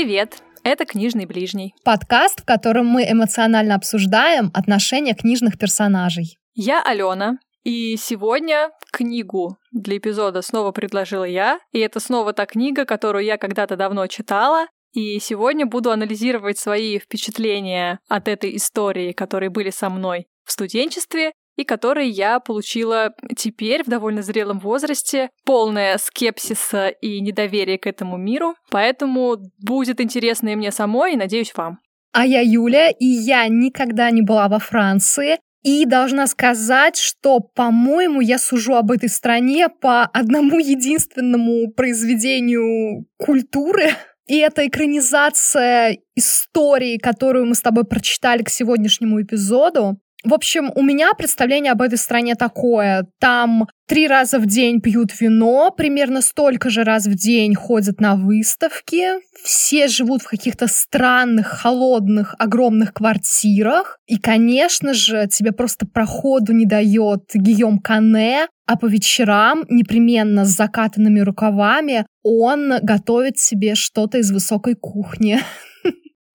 Привет! Это «Книжный ближний». Подкаст, в котором мы эмоционально обсуждаем отношения книжных персонажей. Я Алена, и сегодня книгу для эпизода снова предложила я, и это снова та книга, которую я когда-то давно читала, и сегодня буду анализировать свои впечатления от этой истории, которые были со мной в студенчестве, и которые я получила теперь в довольно зрелом возрасте, полная скепсиса и недоверия к этому миру. Поэтому будет интересно и мне самой, и, надеюсь, вам. А я Юля, и я никогда не была во Франции, и должна сказать, что, по-моему, я сужу об этой стране по одному единственному произведению культуры. И это экранизация истории, которую мы с тобой прочитали к сегодняшнему эпизоду. В общем, у меня представление об этой стране такое. Там три раза в день пьют вино, примерно столько же раз в день ходят на выставки. Все живут в каких-то странных, холодных, огромных квартирах. И, конечно же, тебе просто проходу не дает Гийом Кане, а по вечерам непременно с закатанными рукавами он готовит себе что-то из высокой кухни.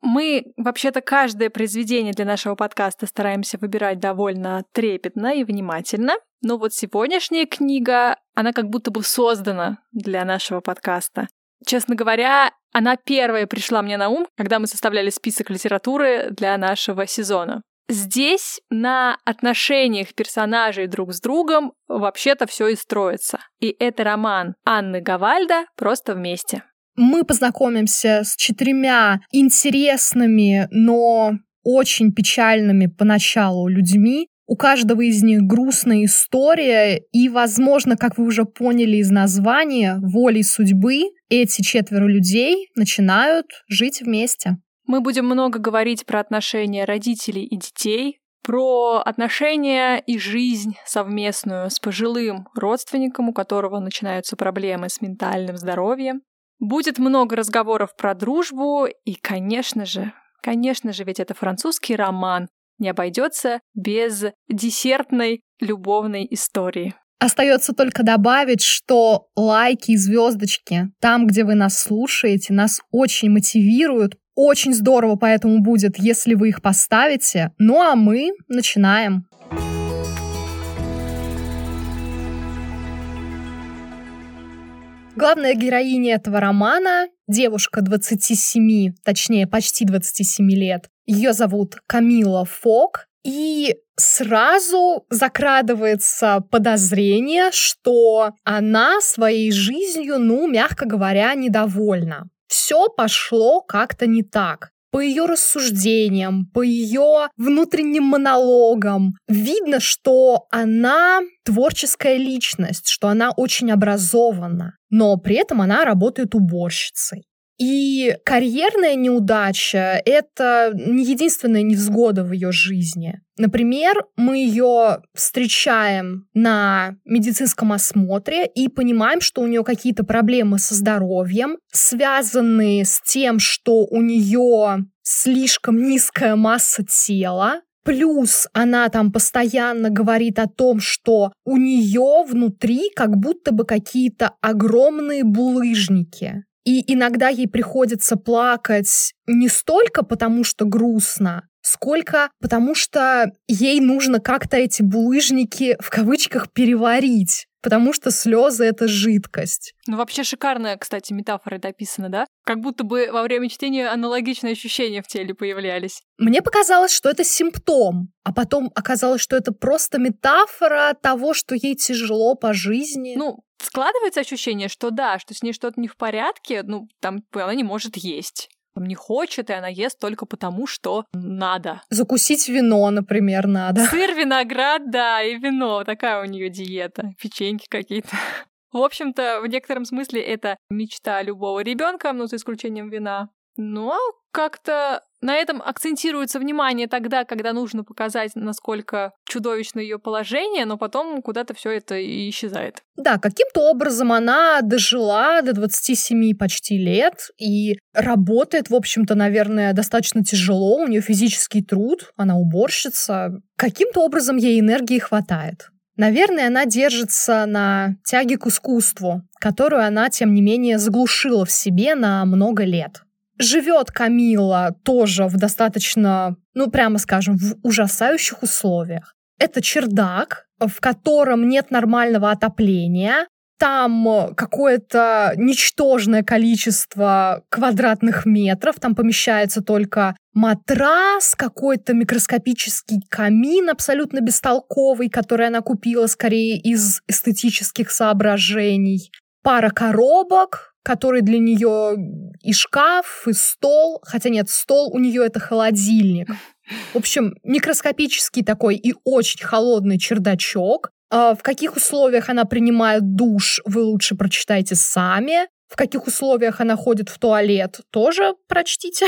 Мы вообще-то каждое произведение для нашего подкаста стараемся выбирать довольно трепетно и внимательно. Но вот сегодняшняя книга, она как будто бы создана для нашего подкаста. Честно говоря, она первая пришла мне на ум, когда мы составляли список литературы для нашего сезона. Здесь на отношениях персонажей друг с другом вообще-то все и строится. И это роман Анны Гавальда «Просто вместе» мы познакомимся с четырьмя интересными, но очень печальными поначалу людьми. У каждого из них грустная история, и, возможно, как вы уже поняли из названия, волей судьбы эти четверо людей начинают жить вместе. Мы будем много говорить про отношения родителей и детей, про отношения и жизнь совместную с пожилым родственником, у которого начинаются проблемы с ментальным здоровьем, Будет много разговоров про дружбу, и, конечно же, конечно же, ведь это французский роман, не обойдется без десертной любовной истории. Остается только добавить, что лайки и звездочки там, где вы нас слушаете, нас очень мотивируют. Очень здорово поэтому будет, если вы их поставите. Ну а мы начинаем. Главная героиня этого романа — девушка 27, точнее, почти 27 лет. Ее зовут Камила Фок, и сразу закрадывается подозрение, что она своей жизнью, ну, мягко говоря, недовольна. Все пошло как-то не так по ее рассуждениям, по ее внутренним монологам видно, что она творческая личность, что она очень образована, но при этом она работает уборщицей. И карьерная неудача — это не единственная невзгода в ее жизни. Например, мы ее встречаем на медицинском осмотре и понимаем, что у нее какие-то проблемы со здоровьем, связанные с тем, что у нее слишком низкая масса тела, Плюс она там постоянно говорит о том, что у нее внутри как будто бы какие-то огромные булыжники. И иногда ей приходится плакать не столько потому, что грустно, сколько потому, что ей нужно как-то эти булыжники в кавычках переварить потому что слезы — это жидкость. Ну, вообще шикарная, кстати, метафора это описана, да? Как будто бы во время чтения аналогичные ощущения в теле появлялись. Мне показалось, что это симптом, а потом оказалось, что это просто метафора того, что ей тяжело по жизни. Ну, складывается ощущение, что да, что с ней что-то не в порядке, ну, там она не может есть не хочет, и она ест только потому, что надо. Закусить вино, например, надо. Сыр, виноград, да, и вино. Такая у нее диета. Печеньки какие-то. В общем-то, в некотором смысле это мечта любого ребенка, но за исключением вина. Но как-то на этом акцентируется внимание тогда, когда нужно показать, насколько чудовищно ее положение, но потом куда-то все это и исчезает. Да, каким-то образом она дожила до 27 почти лет и работает, в общем-то, наверное, достаточно тяжело. У нее физический труд, она уборщица. Каким-то образом ей энергии хватает. Наверное, она держится на тяге к искусству, которую она, тем не менее, заглушила в себе на много лет. Живет Камила тоже в достаточно, ну прямо скажем, в ужасающих условиях. Это чердак, в котором нет нормального отопления, там какое-то ничтожное количество квадратных метров, там помещается только матрас, какой-то микроскопический камин абсолютно бестолковый, который она купила скорее из эстетических соображений, пара коробок, который для нее и шкаф, и стол, хотя нет, стол у нее это холодильник. В общем, микроскопический такой и очень холодный чердачок, а, в каких условиях она принимает душ, вы лучше прочитайте сами. В каких условиях она ходит в туалет, тоже прочтите.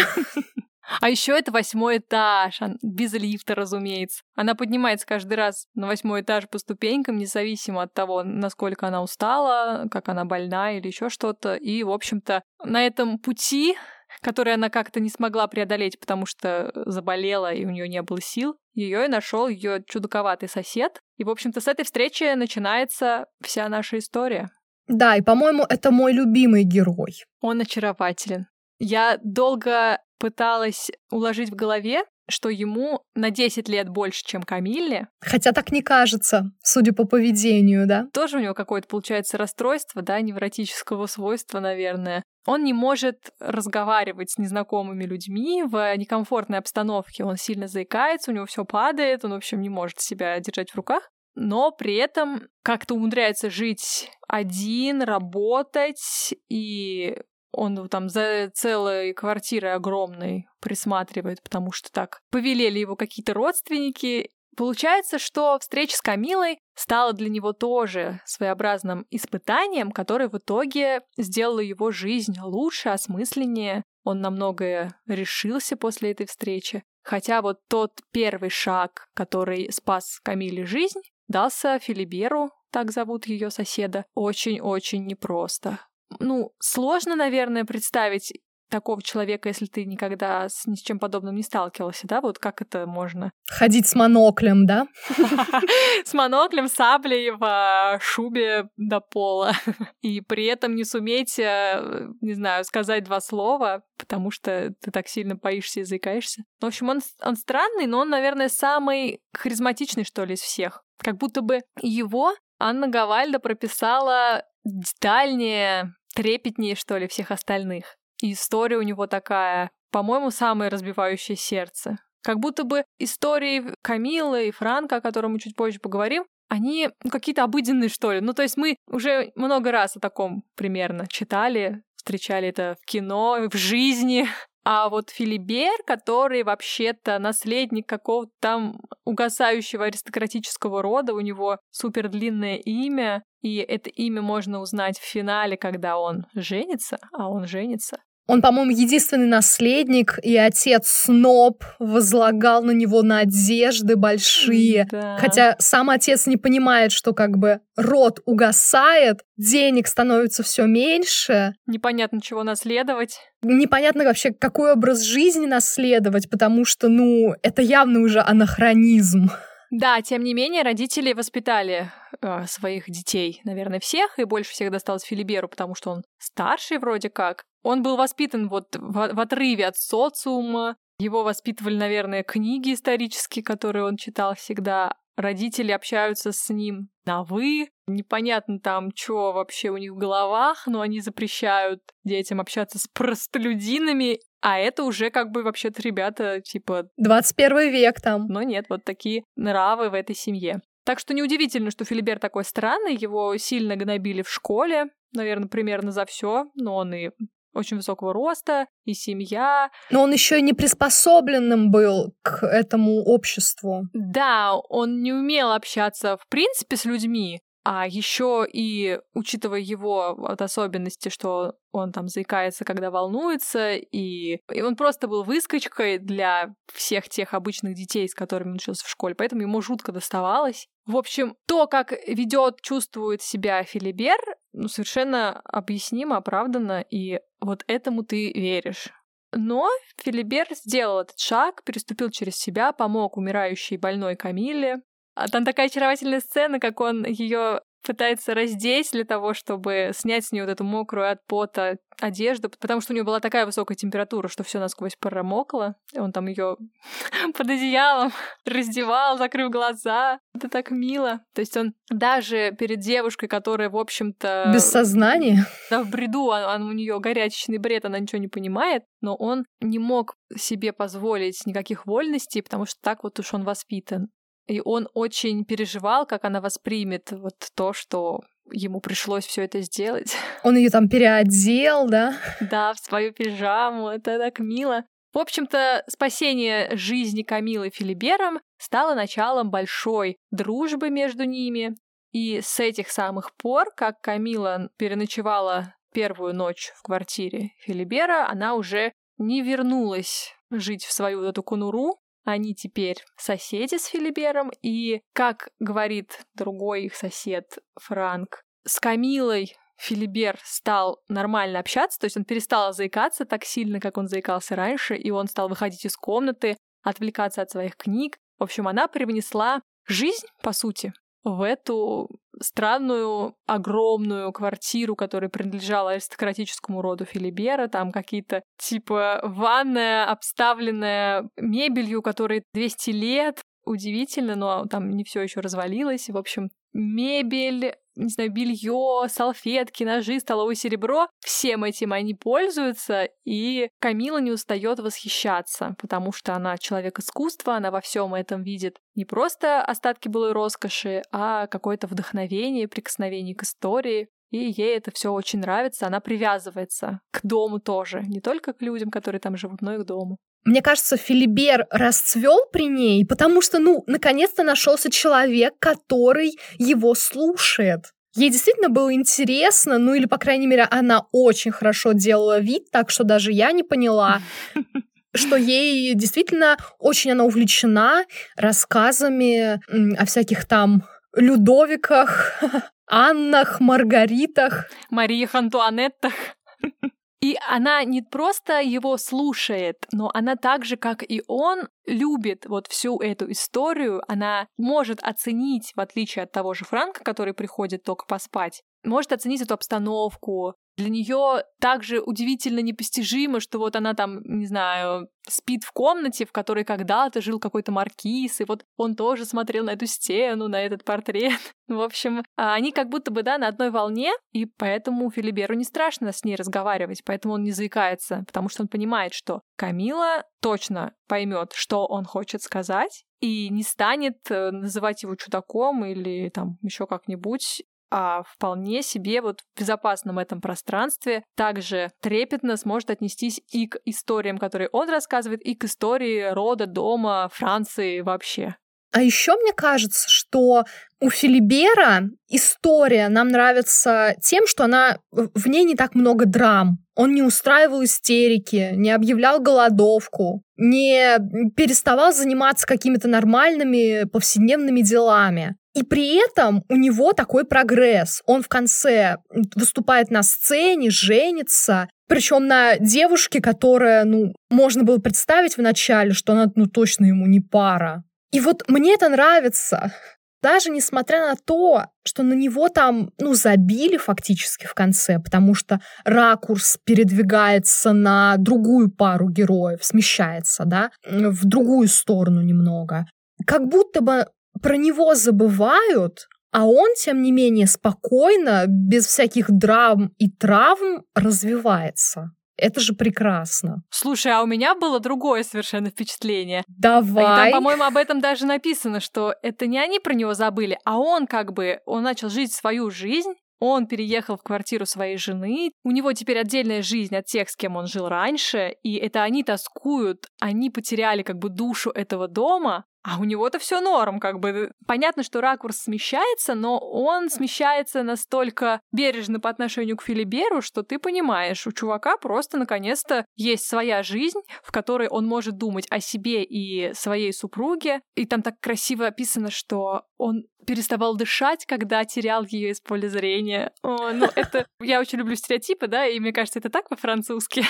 А еще это восьмой этаж, без лифта, разумеется. Она поднимается каждый раз на восьмой этаж по ступенькам, независимо от того, насколько она устала, как она больна или еще что-то. И, в общем-то, на этом пути который она как-то не смогла преодолеть, потому что заболела и у нее не было сил, ее и нашел ее чудаковатый сосед. И, в общем-то, с этой встречи начинается вся наша история. Да, и, по-моему, это мой любимый герой. Он очарователен. Я долго пыталась уложить в голове, что ему на 10 лет больше, чем Камилле. Хотя так не кажется, судя по поведению, да? Тоже у него какое-то, получается, расстройство, да, невротического свойства, наверное. Он не может разговаривать с незнакомыми людьми в некомфортной обстановке. Он сильно заикается, у него все падает, он, в общем, не может себя держать в руках но при этом как-то умудряется жить один, работать и он там за целой квартирой огромной присматривает, потому что так повелели его какие-то родственники. Получается, что встреча с Камилой стала для него тоже своеобразным испытанием, которое в итоге сделало его жизнь лучше, осмысленнее. Он на многое решился после этой встречи. Хотя вот тот первый шаг, который спас Камиле жизнь, дался Филиберу, так зовут ее соседа, очень-очень непросто ну, сложно, наверное, представить такого человека, если ты никогда с ни с чем подобным не сталкивался, да? Вот как это можно? Ходить с моноклем, да? С моноклем, саблей в шубе до пола. И при этом не суметь, э, не знаю, сказать два слова, потому что ты так сильно боишься и заикаешься. В общем, он, он странный, но он, наверное, самый харизматичный, что ли, из всех. Как будто бы его Анна Гавальда прописала детальнее, трепетнее, что ли, всех остальных. И история у него такая, по-моему, самая разбивающая сердце. Как будто бы истории Камилы и Франка, о котором мы чуть позже поговорим, они ну, какие-то обыденные, что ли. Ну, то есть мы уже много раз о таком примерно читали, встречали это в кино, в жизни. А вот Филибер, который вообще-то наследник какого-то там угасающего аристократического рода, у него супер длинное имя, и это имя можно узнать в финале, когда он женится, а он женится. Он, по-моему, единственный наследник, и отец Сноб возлагал на него надежды большие. Да. Хотя сам отец не понимает, что как бы род угасает, денег становится все меньше. Непонятно, чего наследовать. Непонятно вообще, какой образ жизни наследовать, потому что, ну, это явно уже анахронизм. Да, тем не менее, родители воспитали э, своих детей, наверное, всех, и больше всех досталось Филиберу, потому что он старший вроде как. Он был воспитан вот в, в отрыве от социума. Его воспитывали, наверное, книги исторические, которые он читал всегда. Родители общаются с ним на «вы». Непонятно там, что вообще у них в головах, но они запрещают детям общаться с простолюдинами. А это уже как бы вообще-то ребята, типа... 21 век там. Но нет, вот такие нравы в этой семье. Так что неудивительно, что Филибер такой странный, его сильно гнобили в школе, наверное, примерно за все, но он и очень высокого роста, и семья. Но он еще и не приспособленным был к этому обществу. Да, он не умел общаться в принципе с людьми, а еще и учитывая его вот особенности, что он там заикается, когда волнуется, и, и он просто был выскочкой для всех тех обычных детей, с которыми он учился в школе, поэтому ему жутко доставалось. В общем, то, как ведет, чувствует себя Филибер, ну, совершенно объяснимо, оправданно, и вот этому ты веришь. Но Филибер сделал этот шаг, переступил через себя, помог умирающей больной Камиле, а там такая очаровательная сцена, как он ее пытается раздеть для того, чтобы снять с нее вот эту мокрую от пота одежду, потому что у нее была такая высокая температура, что все насквозь промокло. И он там ее под одеялом раздевал, закрыв глаза. Это так мило. То есть он даже перед девушкой, которая, в общем-то... Без сознания? Да, в бреду, он, он, у нее горячечный бред, она ничего не понимает, но он не мог себе позволить никаких вольностей, потому что так вот уж он воспитан. И он очень переживал, как она воспримет вот то, что ему пришлось все это сделать. Он ее там переодел, да? Да, в свою пижаму. Это так мило. В общем-то, спасение жизни Камилы Филибером стало началом большой дружбы между ними. И с этих самых пор, как Камила переночевала первую ночь в квартире Филибера, она уже не вернулась жить в свою вот эту конуру, они теперь соседи с Филибером, и, как говорит другой их сосед Франк, с Камилой Филибер стал нормально общаться, то есть он перестал заикаться так сильно, как он заикался раньше, и он стал выходить из комнаты, отвлекаться от своих книг. В общем, она привнесла жизнь, по сути, в эту странную, огромную квартиру, которая принадлежала аристократическому роду Филибера. Там какие-то типа ванная, обставленная мебелью, которой 200 лет. Удивительно, но там не все еще развалилось. В общем, мебель, не знаю, белье, салфетки, ножи, столовое серебро. Всем этим они пользуются, и Камила не устает восхищаться, потому что она человек искусства, она во всем этом видит не просто остатки былой роскоши, а какое-то вдохновение, прикосновение к истории. И ей это все очень нравится, она привязывается к дому тоже, не только к людям, которые там живут, но и к дому. Мне кажется, Филибер расцвел при ней, потому что, ну, наконец-то нашелся человек, который его слушает. Ей действительно было интересно, ну или, по крайней мере, она очень хорошо делала вид, так что даже я не поняла, что ей действительно очень она увлечена рассказами о всяких там Людовиках, Аннах, Маргаритах. Мариях Антуанеттах. И она не просто его слушает, но она так же, как и он, любит вот всю эту историю. Она может оценить, в отличие от того же Франка, который приходит только поспать, может оценить эту обстановку, для нее также удивительно непостижимо, что вот она там, не знаю, спит в комнате, в которой когда-то жил какой-то маркиз, и вот он тоже смотрел на эту стену, на этот портрет. В общем, а они как будто бы, да, на одной волне, и поэтому Филиберу не страшно с ней разговаривать, поэтому он не заикается, потому что он понимает, что Камила точно поймет, что он хочет сказать, и не станет э, называть его чудаком или там еще как-нибудь, а вполне себе вот в безопасном этом пространстве также трепетно сможет отнестись и к историям, которые он рассказывает, и к истории рода, дома, Франции вообще. А еще мне кажется, что у Филибера история нам нравится тем, что она в ней не так много драм. Он не устраивал истерики, не объявлял голодовку, не переставал заниматься какими-то нормальными повседневными делами. И при этом у него такой прогресс. Он в конце выступает на сцене, женится, причем на девушке, которая, ну, можно было представить вначале, что она, ну, точно ему не пара. И вот мне это нравится. Даже несмотря на то, что на него там, ну, забили фактически в конце, потому что ракурс передвигается на другую пару героев, смещается, да, в другую сторону немного. Как будто бы про него забывают, а он, тем не менее, спокойно, без всяких драм и травм развивается. Это же прекрасно. Слушай, а у меня было другое совершенно впечатление. Давай. И там, по-моему, об этом даже написано, что это не они про него забыли, а он как бы, он начал жить свою жизнь, он переехал в квартиру своей жены, у него теперь отдельная жизнь от тех, с кем он жил раньше, и это они тоскуют, они потеряли как бы душу этого дома, а у него-то все норм, как бы. Понятно, что ракурс смещается, но он смещается настолько бережно по отношению к Филиберу, что ты понимаешь, у чувака просто наконец-то есть своя жизнь, в которой он может думать о себе и своей супруге. И там так красиво описано, что он переставал дышать, когда терял ее из поля зрения. О, ну это... Я очень люблю стереотипы, да, и мне кажется, это так по-французски.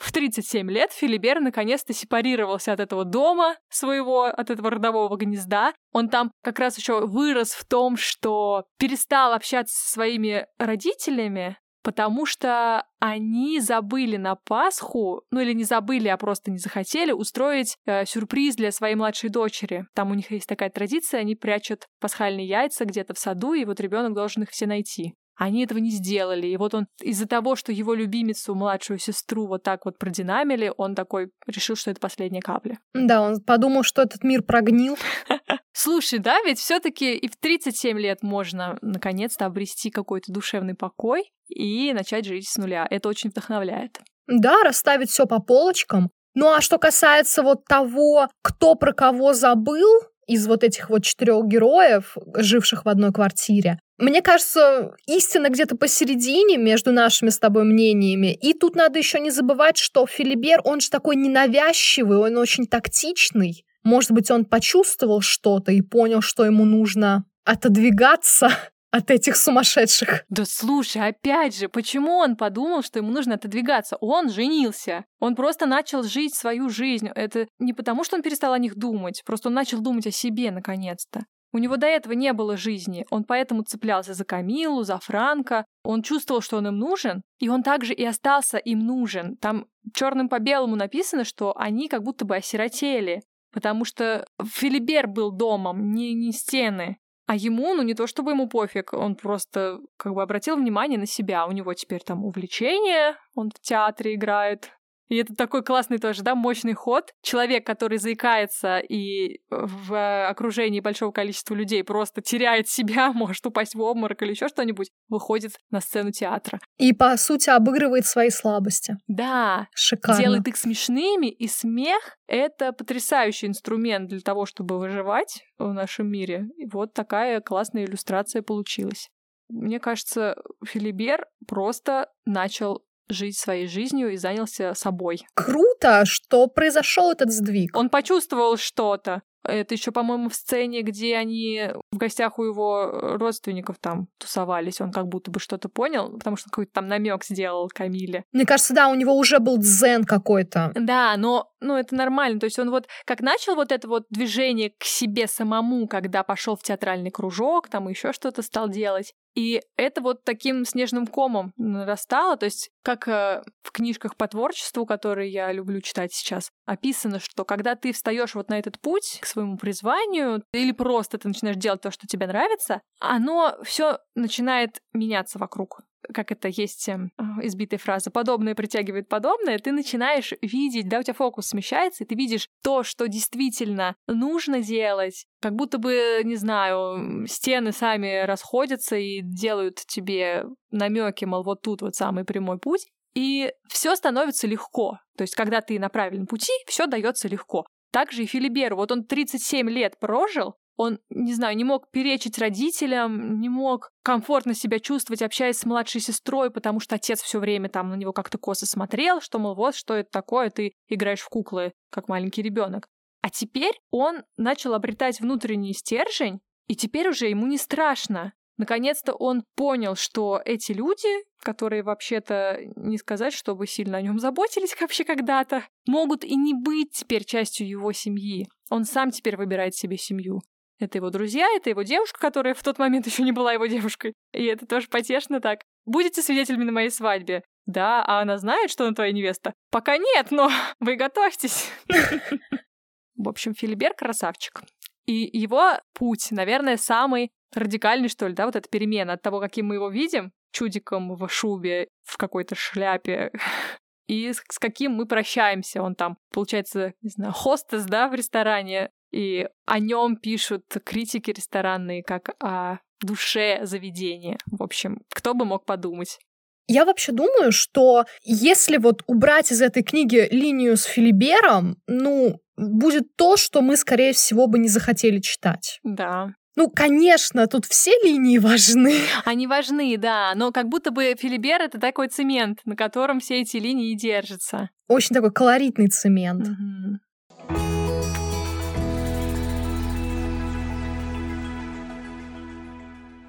В 37 лет Филибер наконец-то сепарировался от этого дома своего, от этого родового гнезда. Он там как раз еще вырос в том, что перестал общаться со своими родителями, потому что они забыли на Пасху, ну или не забыли, а просто не захотели устроить э, сюрприз для своей младшей дочери. Там у них есть такая традиция, они прячут пасхальные яйца где-то в саду, и вот ребенок должен их все найти. Они этого не сделали. И вот он из-за того, что его любимицу, младшую сестру, вот так вот продинамили, он такой решил, что это последняя капля. Да, он подумал, что этот мир прогнил. Слушай, да, ведь все таки и в 37 лет можно наконец-то обрести какой-то душевный покой и начать жить с нуля. Это очень вдохновляет. Да, расставить все по полочкам. Ну а что касается вот того, кто про кого забыл, из вот этих вот четырех героев, живших в одной квартире. Мне кажется, истина где-то посередине между нашими с тобой мнениями. И тут надо еще не забывать, что Филибер, он же такой ненавязчивый, он очень тактичный. Может быть, он почувствовал что-то и понял, что ему нужно отодвигаться от этих сумасшедших. Да слушай, опять же, почему он подумал, что ему нужно отодвигаться? Он женился. Он просто начал жить свою жизнь. Это не потому, что он перестал о них думать, просто он начал думать о себе наконец-то. У него до этого не было жизни, он поэтому цеплялся за Камилу, за Франка. Он чувствовал, что он им нужен, и он также и остался им нужен. Там черным по белому написано, что они как будто бы осиротели, потому что Филибер был домом, не, не стены. А ему, ну не то чтобы ему пофиг, он просто как бы обратил внимание на себя. У него теперь там увлечение, он в театре играет, и это такой классный тоже, да, мощный ход. Человек, который заикается и в окружении большого количества людей просто теряет себя, может упасть в обморок или еще что-нибудь, выходит на сцену театра. И, по сути, обыгрывает свои слабости. Да. Шикарно. Делает их смешными, и смех — это потрясающий инструмент для того, чтобы выживать в нашем мире. И вот такая классная иллюстрация получилась. Мне кажется, Филибер просто начал жить своей жизнью и занялся собой. Круто, что произошел этот сдвиг. Он почувствовал что-то. Это еще, по-моему, в сцене, где они в гостях у его родственников там тусовались. Он как будто бы что-то понял, потому что какой-то там намек сделал Камиле. Мне кажется, да, у него уже был дзен какой-то. Да, но ну, это нормально. То есть он вот как начал вот это вот движение к себе самому, когда пошел в театральный кружок, там еще что-то стал делать. И это вот таким снежным комом нарастало. То есть, как э, в книжках по творчеству, которые я люблю читать сейчас, описано, что когда ты встаешь вот на этот путь к своему призванию, или просто ты начинаешь делать то, что тебе нравится, оно все начинает меняться вокруг как это есть эм, избитая фраза, подобное притягивает подобное, ты начинаешь видеть, да, у тебя фокус смещается, и ты видишь то, что действительно нужно делать, как будто бы, не знаю, стены сами расходятся и делают тебе намеки, мол, вот тут вот самый прямой путь, и все становится легко. То есть, когда ты на правильном пути, все дается легко. Также и Филиберу. Вот он 37 лет прожил, он, не знаю, не мог перечить родителям, не мог комфортно себя чувствовать, общаясь с младшей сестрой, потому что отец все время там на него как-то косо смотрел, что, мол, вот что это такое, ты играешь в куклы, как маленький ребенок. А теперь он начал обретать внутренний стержень, и теперь уже ему не страшно. Наконец-то он понял, что эти люди, которые вообще-то не сказать, чтобы сильно о нем заботились вообще когда-то, могут и не быть теперь частью его семьи. Он сам теперь выбирает себе семью. Это его друзья, это его девушка, которая в тот момент еще не была его девушкой. И это тоже потешно так. Будете свидетелями на моей свадьбе? Да, а она знает, что она твоя невеста? Пока нет, но вы готовьтесь. В общем, Филибер красавчик. И его путь, наверное, самый радикальный, что ли, да, вот эта перемена от того, каким мы его видим, чудиком в шубе, в какой-то шляпе, и с, каким мы прощаемся. Он там, получается, не знаю, хостес, да, в ресторане, и о нем пишут критики ресторанные как о душе заведения. В общем, кто бы мог подумать. Я вообще думаю, что если вот убрать из этой книги линию с Филибером, ну, будет то, что мы, скорее всего, бы не захотели читать. Да. Ну, конечно, тут все линии важны. Они важны, да, но как будто бы Филибер — это такой цемент, на котором все эти линии держатся. Очень такой колоритный цемент.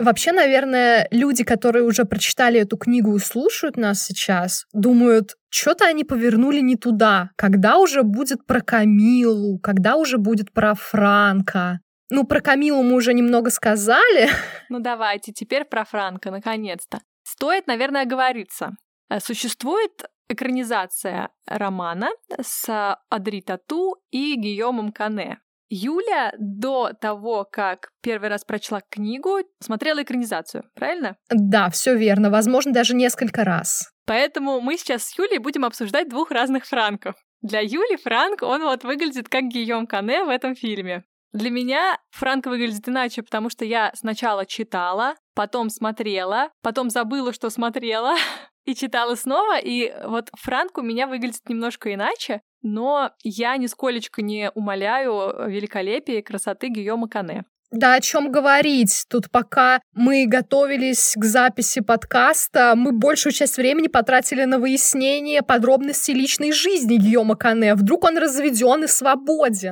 Вообще, наверное, люди, которые уже прочитали эту книгу и слушают нас сейчас, думают, что-то они повернули не туда. Когда уже будет про Камилу? Когда уже будет про Франка? Ну, про Камилу мы уже немного сказали. Ну, давайте, теперь про Франка, наконец-то. Стоит, наверное, оговориться. Э, существует экранизация романа с Адри Тату и Гийомом Кане. Юля до того, как первый раз прочла книгу, смотрела экранизацию, правильно? Да, все верно. Возможно, даже несколько раз. Поэтому мы сейчас с Юлей будем обсуждать двух разных Франков. Для Юли Франк, он вот выглядит как Гийом Кане в этом фильме. Для меня Франк выглядит иначе, потому что я сначала читала, потом смотрела, потом забыла, что смотрела, и читала снова, и вот Франк у меня выглядит немножко иначе, но я нисколечко не умоляю великолепия и красоты Гийома Кане. Да о чем говорить? Тут пока мы готовились к записи подкаста, мы большую часть времени потратили на выяснение подробностей личной жизни Гийома Кане. Вдруг он разведен и свободен.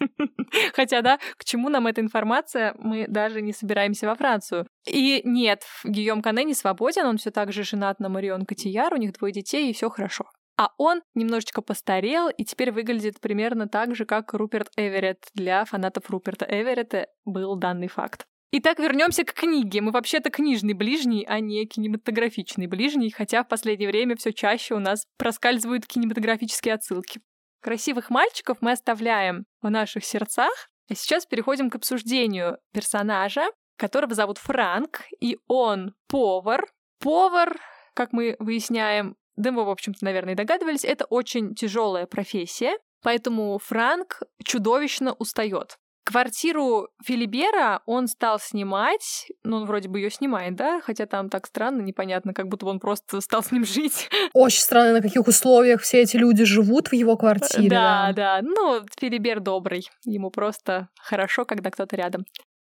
Хотя, да, к чему нам эта информация? Мы даже не собираемся во Францию. И нет, Гийом Кане не свободен, он все так же женат на Марион Котияр, у них двое детей, и все хорошо. А он немножечко постарел и теперь выглядит примерно так же, как Руперт Эверетт. Для фанатов Руперта Эверетта был данный факт. Итак, вернемся к книге. Мы вообще-то книжный ближний, а не кинематографичный ближний, хотя в последнее время все чаще у нас проскальзывают кинематографические отсылки. Красивых мальчиков мы оставляем в наших сердцах, а сейчас переходим к обсуждению персонажа, которого зовут Франк, и он повар. Повар, как мы выясняем, да мы, в общем-то, наверное, и догадывались, это очень тяжелая профессия, поэтому Франк чудовищно устает. Квартиру Филибера он стал снимать, ну, он вроде бы ее снимает, да, хотя там так странно, непонятно, как будто он просто стал с ним жить. Очень странно, на каких условиях все эти люди живут в его квартире. Да, да, да. ну, Филибер добрый, ему просто хорошо, когда кто-то рядом.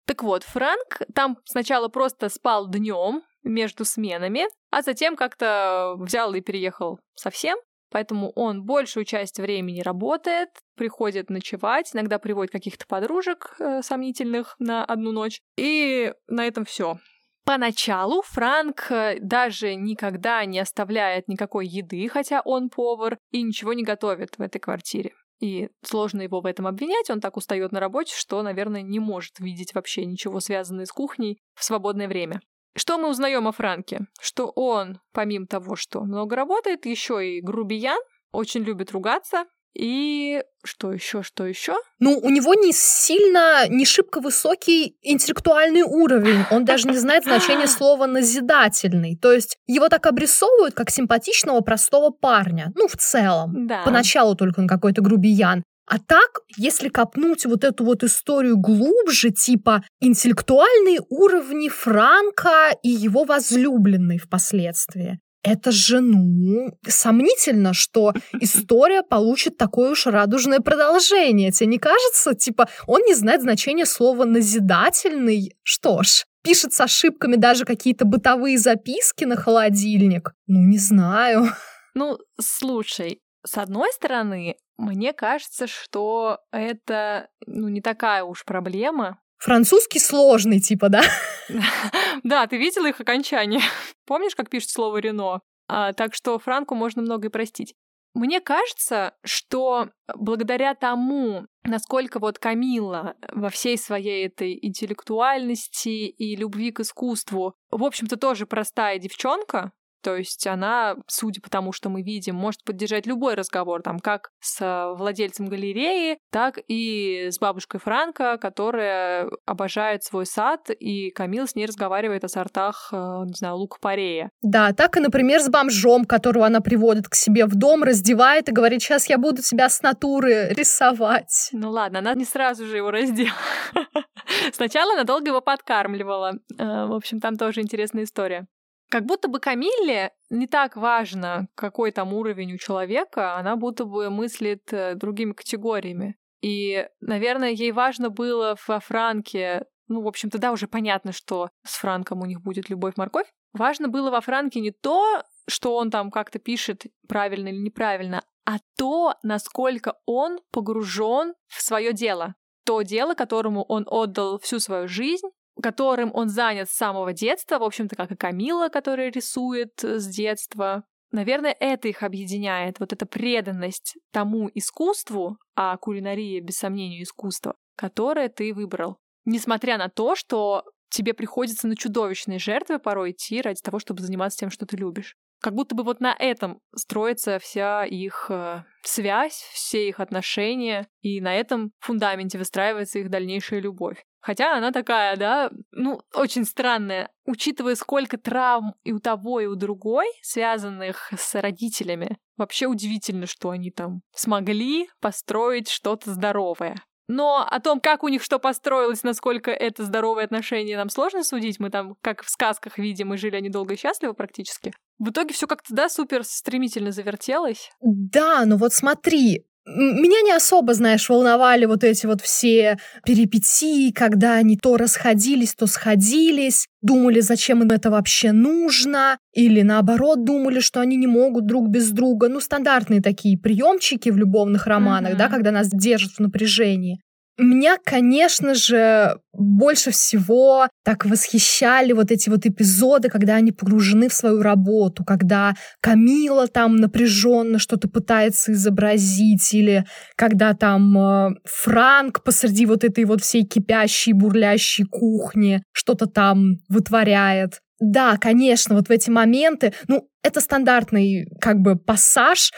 Так вот, Франк там сначала просто спал днем между сменами, а затем как-то взял и переехал совсем. Поэтому он большую часть времени работает, приходит ночевать, иногда приводит каких-то подружек э, сомнительных на одну ночь. И на этом все. Поначалу Франк э, даже никогда не оставляет никакой еды, хотя он повар, и ничего не готовит в этой квартире. И сложно его в этом обвинять, он так устает на работе, что, наверное, не может видеть вообще ничего связанное с кухней в свободное время. Что мы узнаем о Франке? Что он, помимо того, что много работает, еще и грубиян, очень любит ругаться, и что еще, что еще? Ну, у него не сильно, не шибко высокий интеллектуальный уровень. Он даже не знает значения слова назидательный. То есть его так обрисовывают как симпатичного простого парня. Ну, в целом. Да. Поначалу только он какой-то грубиян. А так, если копнуть вот эту вот историю глубже, типа интеллектуальные уровни Франка и его возлюбленной впоследствии, это же, ну, сомнительно, что история получит такое уж радужное продолжение. Тебе не кажется? Типа, он не знает значения слова «назидательный». Что ж, пишет с ошибками даже какие-то бытовые записки на холодильник. Ну, не знаю. Ну, слушай, с одной стороны, мне кажется, что это ну, не такая уж проблема. Французский сложный, типа, да? Да, ты видела их окончание? Помнишь, как пишет слово «Рено»? А, так что Франку можно многое простить. Мне кажется, что благодаря тому, насколько вот Камила во всей своей этой интеллектуальности и любви к искусству, в общем-то, тоже простая девчонка, то есть она, судя по тому, что мы видим, может поддержать любой разговор, там, как с владельцем галереи, так и с бабушкой Франко, которая обожает свой сад, и Камил с ней разговаривает о сортах, э, не знаю, лук-порея. Да, так и, например, с бомжом, которого она приводит к себе в дом, раздевает и говорит, сейчас я буду тебя с натуры рисовать. Ну ладно, она не сразу же его раздела. Сначала она долго его подкармливала. Э, в общем, там тоже интересная история. Как будто бы Камилле не так важно, какой там уровень у человека, она будто бы мыслит э, другими категориями. И, наверное, ей важно было во Франке, ну, в общем-то, да, уже понятно, что с Франком у них будет любовь-морковь. Важно было во Франке не то, что он там как-то пишет правильно или неправильно, а то, насколько он погружен в свое дело. То дело, которому он отдал всю свою жизнь, которым он занят с самого детства, в общем-то, как и Камила, которая рисует с детства. Наверное, это их объединяет, вот эта преданность тому искусству, а кулинария, без сомнения, искусство, которое ты выбрал. Несмотря на то, что тебе приходится на чудовищные жертвы порой идти ради того, чтобы заниматься тем, что ты любишь. Как будто бы вот на этом строится вся их э, связь, все их отношения, и на этом фундаменте выстраивается их дальнейшая любовь. Хотя она такая, да, ну, очень странная, учитывая, сколько травм и у того, и у другой, связанных с родителями. Вообще удивительно, что они там смогли построить что-то здоровое. Но о том, как у них что построилось, насколько это здоровые отношения, нам сложно судить. Мы там, как в сказках видим, и жили они долго и счастливо практически. В итоге все как-то, да, супер стремительно завертелось. Да, но вот смотри, меня не особо, знаешь, волновали вот эти вот все перипетии, когда они то расходились, то сходились, думали, зачем им это вообще нужно, или наоборот думали, что они не могут друг без друга. Ну, стандартные такие приемчики в любовных романах, mm-hmm. да, когда нас держат в напряжении. Меня, конечно же, больше всего так восхищали вот эти вот эпизоды, когда они погружены в свою работу, когда Камила там напряженно что-то пытается изобразить, или когда там э, Франк посреди вот этой вот всей кипящей, бурлящей кухни что-то там вытворяет. Да, конечно, вот в эти моменты, ну, это стандартный как бы пассаж,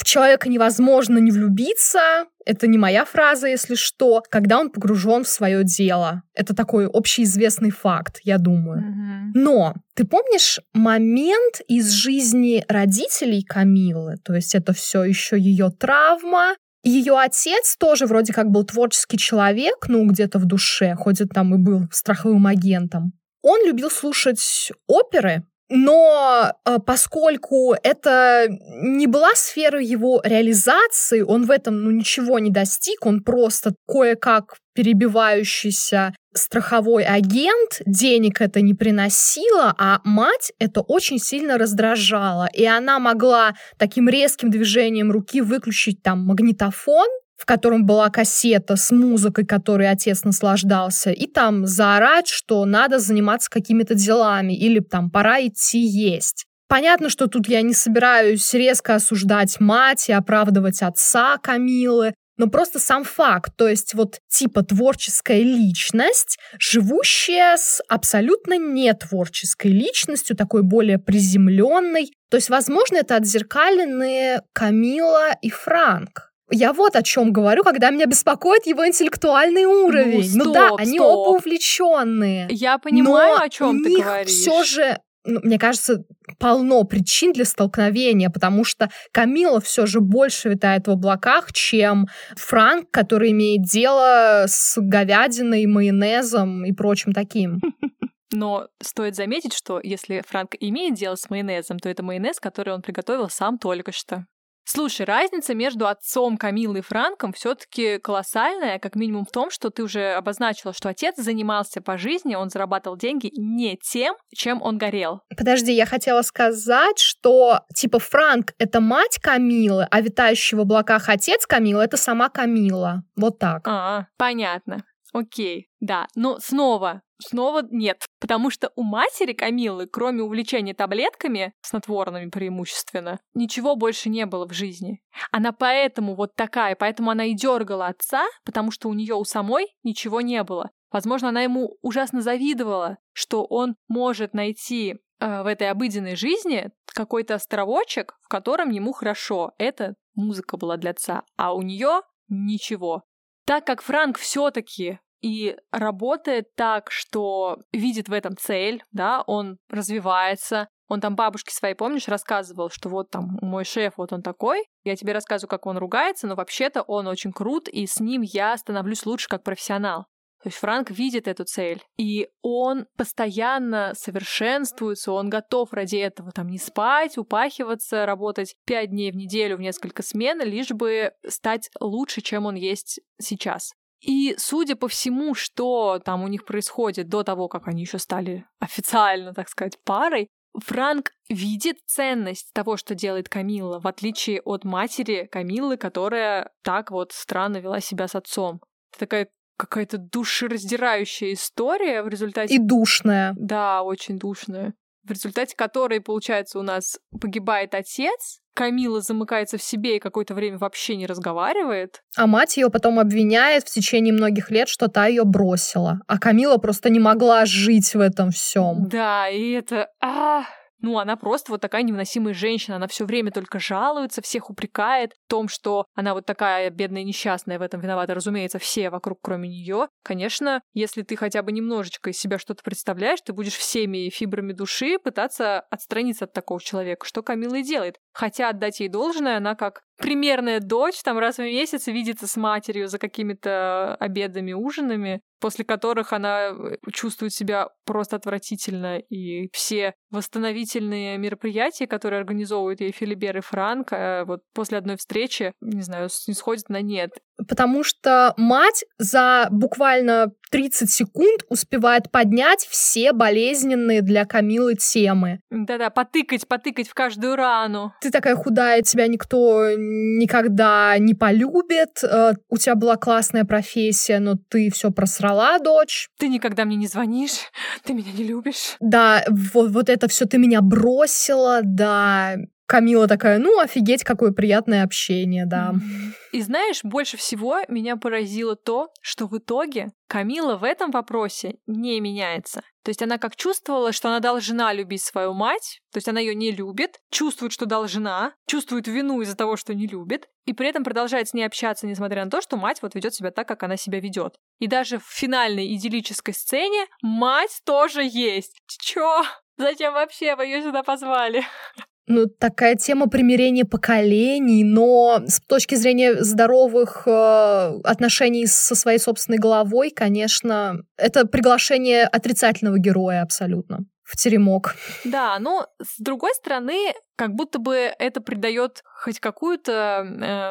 в человека невозможно не влюбиться, это не моя фраза, если что, когда он погружен в свое дело. Это такой общеизвестный факт, я думаю. Mm-hmm. Но ты помнишь момент из жизни родителей Камилы? То есть это все еще ее травма, ее отец тоже вроде как был творческий человек, ну, где-то в душе, хоть там и был страховым агентом. Он любил слушать оперы, но э, поскольку это не была сфера его реализации, он в этом ну, ничего не достиг, он просто кое-как перебивающийся страховой агент, денег это не приносило, а мать это очень сильно раздражала. И она могла таким резким движением руки выключить там магнитофон, в котором была кассета с музыкой, которой отец наслаждался, и там заорать, что надо заниматься какими-то делами или там пора идти есть. Понятно, что тут я не собираюсь резко осуждать мать и оправдывать отца Камилы, но просто сам факт, то есть вот типа творческая личность, живущая с абсолютно нетворческой личностью, такой более приземленной. То есть, возможно, это отзеркаленные Камила и Франк. Я вот о чем говорю, когда меня беспокоит его интеллектуальный уровень. Ну, стоп, ну да, они стоп. оба увлеченные. Я понимаю, но о чем ты говоришь. Все же ну, мне кажется, полно причин для столкновения, потому что Камила все же больше витает в облаках, чем Франк, который имеет дело с говядиной, майонезом и прочим таким. Но стоит заметить, что если Франк имеет дело с майонезом, то это майонез, который он приготовил сам только что. Слушай, разница между отцом Камилы и Франком все таки колоссальная, как минимум в том, что ты уже обозначила, что отец занимался по жизни, он зарабатывал деньги не тем, чем он горел. Подожди, я хотела сказать, что типа Франк — это мать Камилы, а витающий в облаках отец Камилы — это сама Камила. Вот так. А, понятно. Окей, да. Но снова, снова нет. Потому что у матери Камилы, кроме увлечения таблетками, снотворными преимущественно, ничего больше не было в жизни. Она поэтому вот такая, поэтому она и дергала отца, потому что у нее у самой ничего не было. Возможно, она ему ужасно завидовала, что он может найти э, в этой обыденной жизни какой-то островочек, в котором ему хорошо. Это музыка была для отца, а у нее ничего. Так как Франк все-таки и работает так, что видит в этом цель, да, он развивается, он там бабушке своей, помнишь, рассказывал, что вот там мой шеф, вот он такой. Я тебе рассказываю, как он ругается, но вообще-то он очень крут, и с ним я становлюсь лучше как профессионал. То есть Франк видит эту цель, и он постоянно совершенствуется, он готов ради этого там не спать, упахиваться, работать пять дней в неделю в несколько смен, лишь бы стать лучше, чем он есть сейчас. И судя по всему, что там у них происходит до того, как они еще стали официально, так сказать, парой, Франк видит ценность того, что делает Камилла, в отличие от матери Камиллы, которая так вот странно вела себя с отцом. Это такая какая-то душераздирающая история в результате... И душная. Да, очень душная. В результате которой, получается, у нас погибает отец, Камила замыкается в себе и какое-то время вообще не разговаривает. А мать ее потом обвиняет в течение многих лет, что та ее бросила. А Камила просто не могла жить в этом всем. Да, и это... А, ну, она просто вот такая невыносимая женщина. Она все время только жалуется, всех упрекает в том, что она вот такая бедная несчастная, в этом виновата. Разумеется, все вокруг, кроме нее. Конечно, если ты хотя бы немножечко из себя что-то представляешь, ты будешь всеми фибрами души пытаться отстраниться от такого человека, что Камила и делает. Хотя отдать ей должное, она как примерная дочь там раз в месяц видится с матерью за какими-то обедами, ужинами, после которых она э, чувствует себя просто отвратительно, и все восстановительные мероприятия, которые организовывают ей Филибер и Франк, э, вот после одной встречи, не знаю, не сходят на нет. Потому что мать за буквально 30 секунд успевает поднять все болезненные для Камилы темы. Да-да, потыкать, потыкать в каждую рану. Ты такая худая, тебя никто никогда не полюбит, э, у тебя была классная профессия, но ты все просрала, дочь. Ты никогда мне не звонишь, ты меня не любишь. Да, вот, вот это все ты меня бросила, да. Камила такая, ну, офигеть, какое приятное общение, да. И знаешь, больше всего меня поразило то, что в итоге Камила в этом вопросе не меняется. То есть она как чувствовала, что она должна любить свою мать, то есть она ее не любит, чувствует, что должна, чувствует вину из-за того, что не любит, и при этом продолжает с ней общаться, несмотря на то, что мать вот ведет себя так, как она себя ведет. И даже в финальной идиллической сцене мать тоже есть. Чё? Зачем вообще вы ее сюда позвали? Ну, такая тема примирения поколений, но с точки зрения здоровых э, отношений со своей собственной головой, конечно, это приглашение отрицательного героя абсолютно в теремок. Да, но с другой стороны, как будто бы это придает хоть какую-то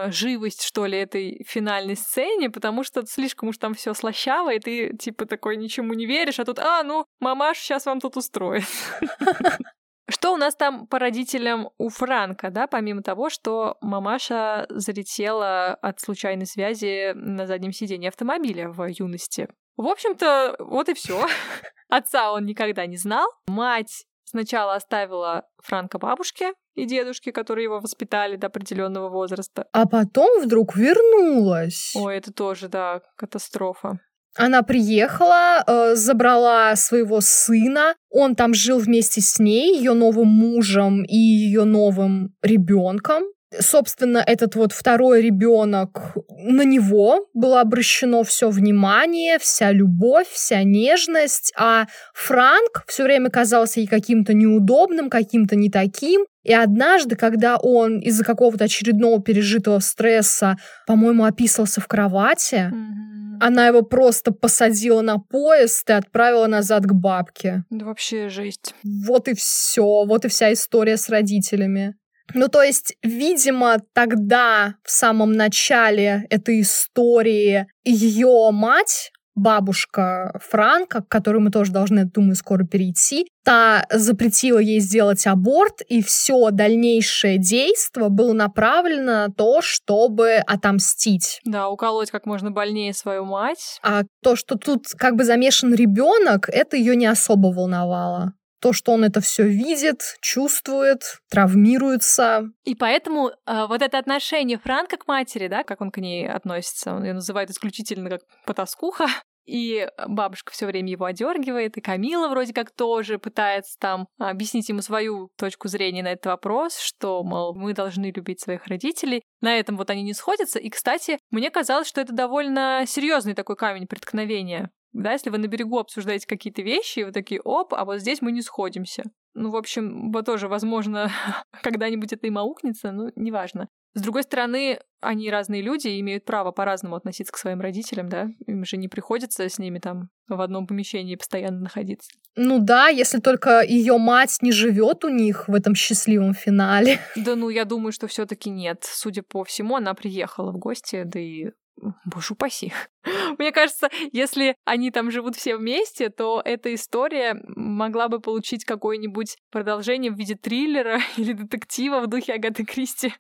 э, живость, что ли, этой финальной сцене, потому что слишком уж там все слащаво, и ты типа такой ничему не веришь, а тут, а, ну, мамаш сейчас вам тут устроит. Что у нас там по родителям у Франка, да, помимо того, что мамаша залетела от случайной связи на заднем сиденье автомобиля в юности. В общем-то, вот и все. Отца он никогда не знал. Мать сначала оставила Франка бабушке и дедушке, которые его воспитали до определенного возраста. А потом вдруг вернулась. Ой, это тоже, да, катастрофа. Она приехала, э, забрала своего сына. Он там жил вместе с ней, ее новым мужем и ее новым ребенком. Собственно, этот вот второй ребенок, на него было обращено все внимание, вся любовь, вся нежность, а Франк все время казался ей каким-то неудобным, каким-то не таким. И однажды, когда он из-за какого-то очередного пережитого стресса, по-моему, описался в кровати, mm-hmm она его просто посадила на поезд и отправила назад к бабке. Да вообще жесть. Вот и все, вот и вся история с родителями. Ну, то есть, видимо, тогда, в самом начале этой истории, ее мать бабушка Франка, к которой мы тоже должны, думаю, скоро перейти, та запретила ей сделать аборт, и все дальнейшее действие было направлено на то, чтобы отомстить. Да, уколоть как можно больнее свою мать. А то, что тут как бы замешан ребенок, это ее не особо волновало то, что он это все видит, чувствует, травмируется. И поэтому э, вот это отношение Франка к матери, да, как он к ней относится, он ее называет исключительно как потаскуха, и бабушка все время его одергивает, и Камила вроде как тоже пытается там объяснить ему свою точку зрения на этот вопрос, что, мол, мы должны любить своих родителей. На этом вот они не сходятся. И, кстати, мне казалось, что это довольно серьезный такой камень преткновения. Да, если вы на берегу обсуждаете какие-то вещи, и вы такие, оп, а вот здесь мы не сходимся. Ну, в общем, вот тоже, возможно, когда-нибудь это и маукнется, ну, неважно. С другой стороны, они разные люди и имеют право по-разному относиться к своим родителям, да? Им же не приходится с ними там в одном помещении постоянно находиться. Ну да, если только ее мать не живет у них в этом счастливом финале. Да ну, я думаю, что все-таки нет. Судя по всему, она приехала в гости, да и Боже упаси. Мне кажется, если они там живут все вместе, то эта история могла бы получить какое-нибудь продолжение в виде триллера или детектива в духе Агаты Кристи.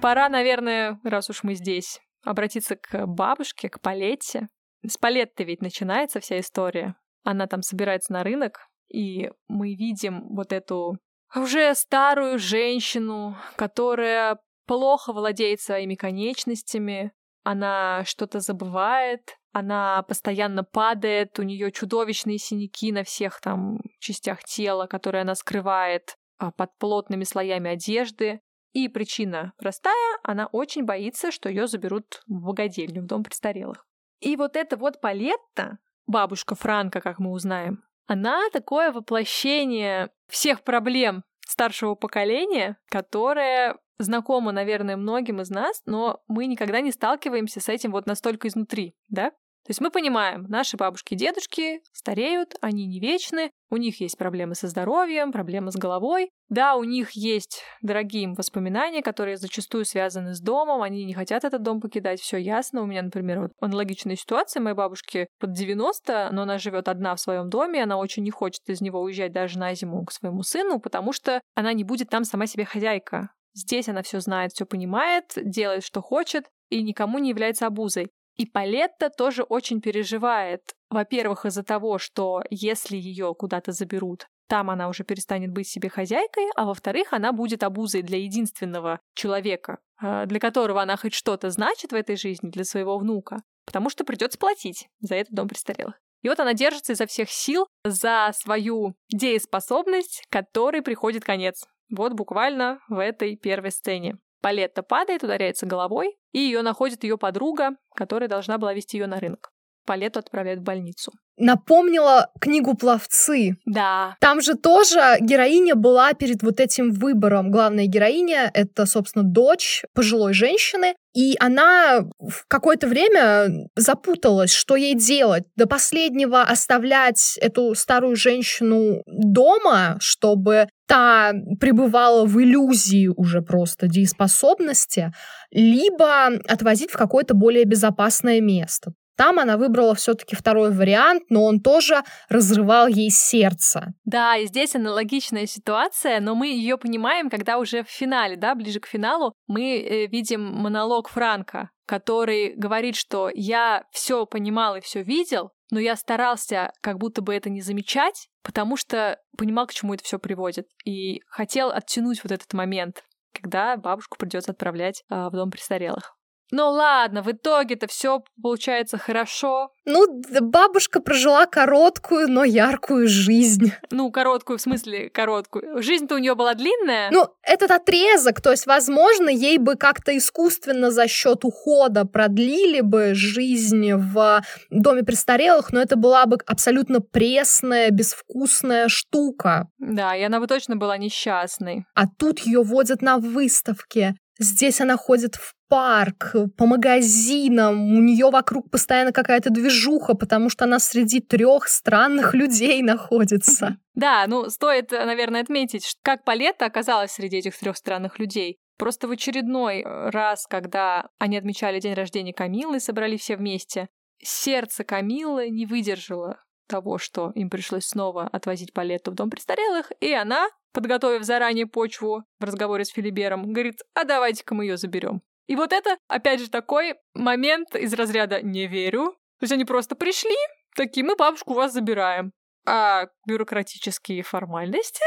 Пора, наверное, раз уж мы здесь, обратиться к бабушке, к Палетте. С Палетты ведь начинается вся история. Она там собирается на рынок, и мы видим вот эту уже старую женщину, которая плохо владеет своими конечностями, она что-то забывает, она постоянно падает, у нее чудовищные синяки на всех там частях тела, которые она скрывает а, под плотными слоями одежды. И причина простая, она очень боится, что ее заберут в богадельню, в дом престарелых. И вот эта вот Палетта, бабушка Франка, как мы узнаем, она такое воплощение всех проблем старшего поколения, которое знакомо, наверное, многим из нас, но мы никогда не сталкиваемся с этим вот настолько изнутри, да? То есть мы понимаем, наши бабушки и дедушки стареют, они не вечны, у них есть проблемы со здоровьем, проблемы с головой. Да, у них есть дорогие им воспоминания, которые зачастую связаны с домом, они не хотят этот дом покидать, все ясно. У меня, например, вот аналогичная ситуация, моей бабушке под 90, но она живет одна в своем доме, она очень не хочет из него уезжать даже на зиму к своему сыну, потому что она не будет там сама себе хозяйка. Здесь она все знает, все понимает, делает, что хочет, и никому не является обузой. И Палетта тоже очень переживает, во-первых, из-за того, что если ее куда-то заберут, там она уже перестанет быть себе хозяйкой, а во-вторых, она будет обузой для единственного человека, а, для которого она хоть что-то значит в этой жизни, для своего внука, потому что придется платить за этот дом престарелых. И вот она держится изо всех сил за свою дееспособность, которой приходит конец. Вот буквально в этой первой сцене. Палетта падает, ударяется головой, и ее находит ее подруга, которая должна была вести ее на рынок. Палетту отправляют в больницу. Напомнила книгу «Пловцы». Да. Там же тоже героиня была перед вот этим выбором. Главная героиня — это, собственно, дочь пожилой женщины, и она в какое-то время запуталась, что ей делать. До последнего оставлять эту старую женщину дома, чтобы та пребывала в иллюзии уже просто дееспособности, либо отвозить в какое-то более безопасное место. Там она выбрала все-таки второй вариант, но он тоже разрывал ей сердце. Да, и здесь аналогичная ситуация, но мы ее понимаем, когда уже в финале, да, ближе к финалу, мы э, видим монолог Франка, который говорит, что я все понимал и все видел, но я старался как будто бы это не замечать, потому что понимал, к чему это все приводит, и хотел оттянуть вот этот момент, когда бабушку придется отправлять э, в дом престарелых. Ну ладно, в итоге-то все получается хорошо. Ну, бабушка прожила короткую, но яркую жизнь. Ну, короткую, в смысле короткую. Жизнь-то у нее была длинная. Ну, этот отрезок, то есть, возможно, ей бы как-то искусственно за счет ухода продлили бы жизнь в доме престарелых, но это была бы абсолютно пресная, безвкусная штука. Да, и она бы точно была несчастной. А тут ее водят на выставке. Здесь она ходит в парк, по магазинам, у нее вокруг постоянно какая-то движуха, потому что она среди трех странных людей находится. Да, ну стоит, наверное, отметить, как Палетта оказалась среди этих трех странных людей. Просто в очередной э, раз, когда они отмечали день рождения Камилы, собрали все вместе, сердце Камилы не выдержало того, что им пришлось снова отвозить Палетту в дом престарелых, и она подготовив заранее почву в разговоре с Филибером, говорит, а давайте-ка мы ее заберем. И вот это, опять же, такой момент из разряда «не верю». То есть они просто пришли, такие, мы бабушку у вас забираем. А бюрократические формальности?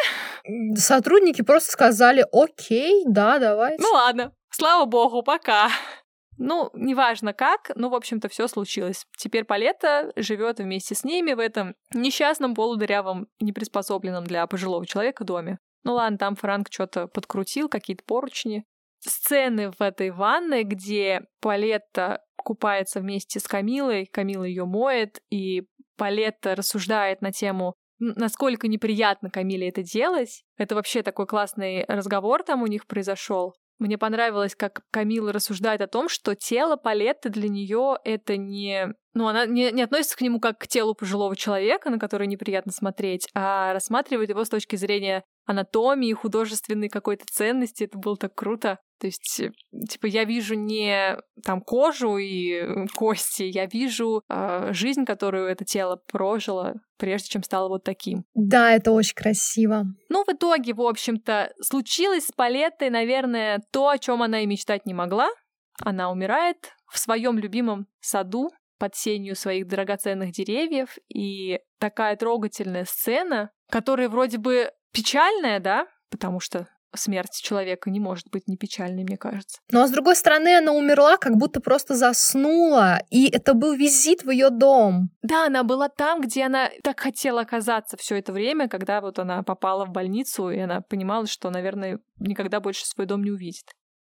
Сотрудники просто сказали, окей, да, давайте. Ну ладно, слава богу, пока. Ну, неважно как, но, в общем-то, все случилось. Теперь Палета живет вместе с ними в этом несчастном, полудырявом, неприспособленном для пожилого человека доме. Ну ладно, там Франк что-то подкрутил, какие-то поручни. Сцены в этой ванной, где Палетта купается вместе с Камилой, Камила ее моет, и Палетта рассуждает на тему насколько неприятно Камиле это делать. Это вообще такой классный разговор там у них произошел. Мне понравилось, как Камила рассуждает о том, что тело Палетты для нее это не... Ну, она не, не относится к нему как к телу пожилого человека, на который неприятно смотреть, а рассматривает его с точки зрения анатомии, художественной какой-то ценности. Это было так круто. То есть, э, типа, я вижу не там кожу и э, кости, я вижу э, жизнь, которую это тело прожило, прежде чем стало вот таким. Да, это очень красиво. Ну, в итоге, в общем-то, случилось с Палеттой, наверное, то, о чем она и мечтать не могла. Она умирает в своем любимом саду под сенью своих драгоценных деревьев. И такая трогательная сцена, которая вроде бы печальная, да, потому что смерть человека не может быть не печальной, мне кажется. Ну а с другой стороны, она умерла, как будто просто заснула, и это был визит в ее дом. Да, она была там, где она так хотела оказаться все это время, когда вот она попала в больницу, и она понимала, что, наверное, никогда больше свой дом не увидит.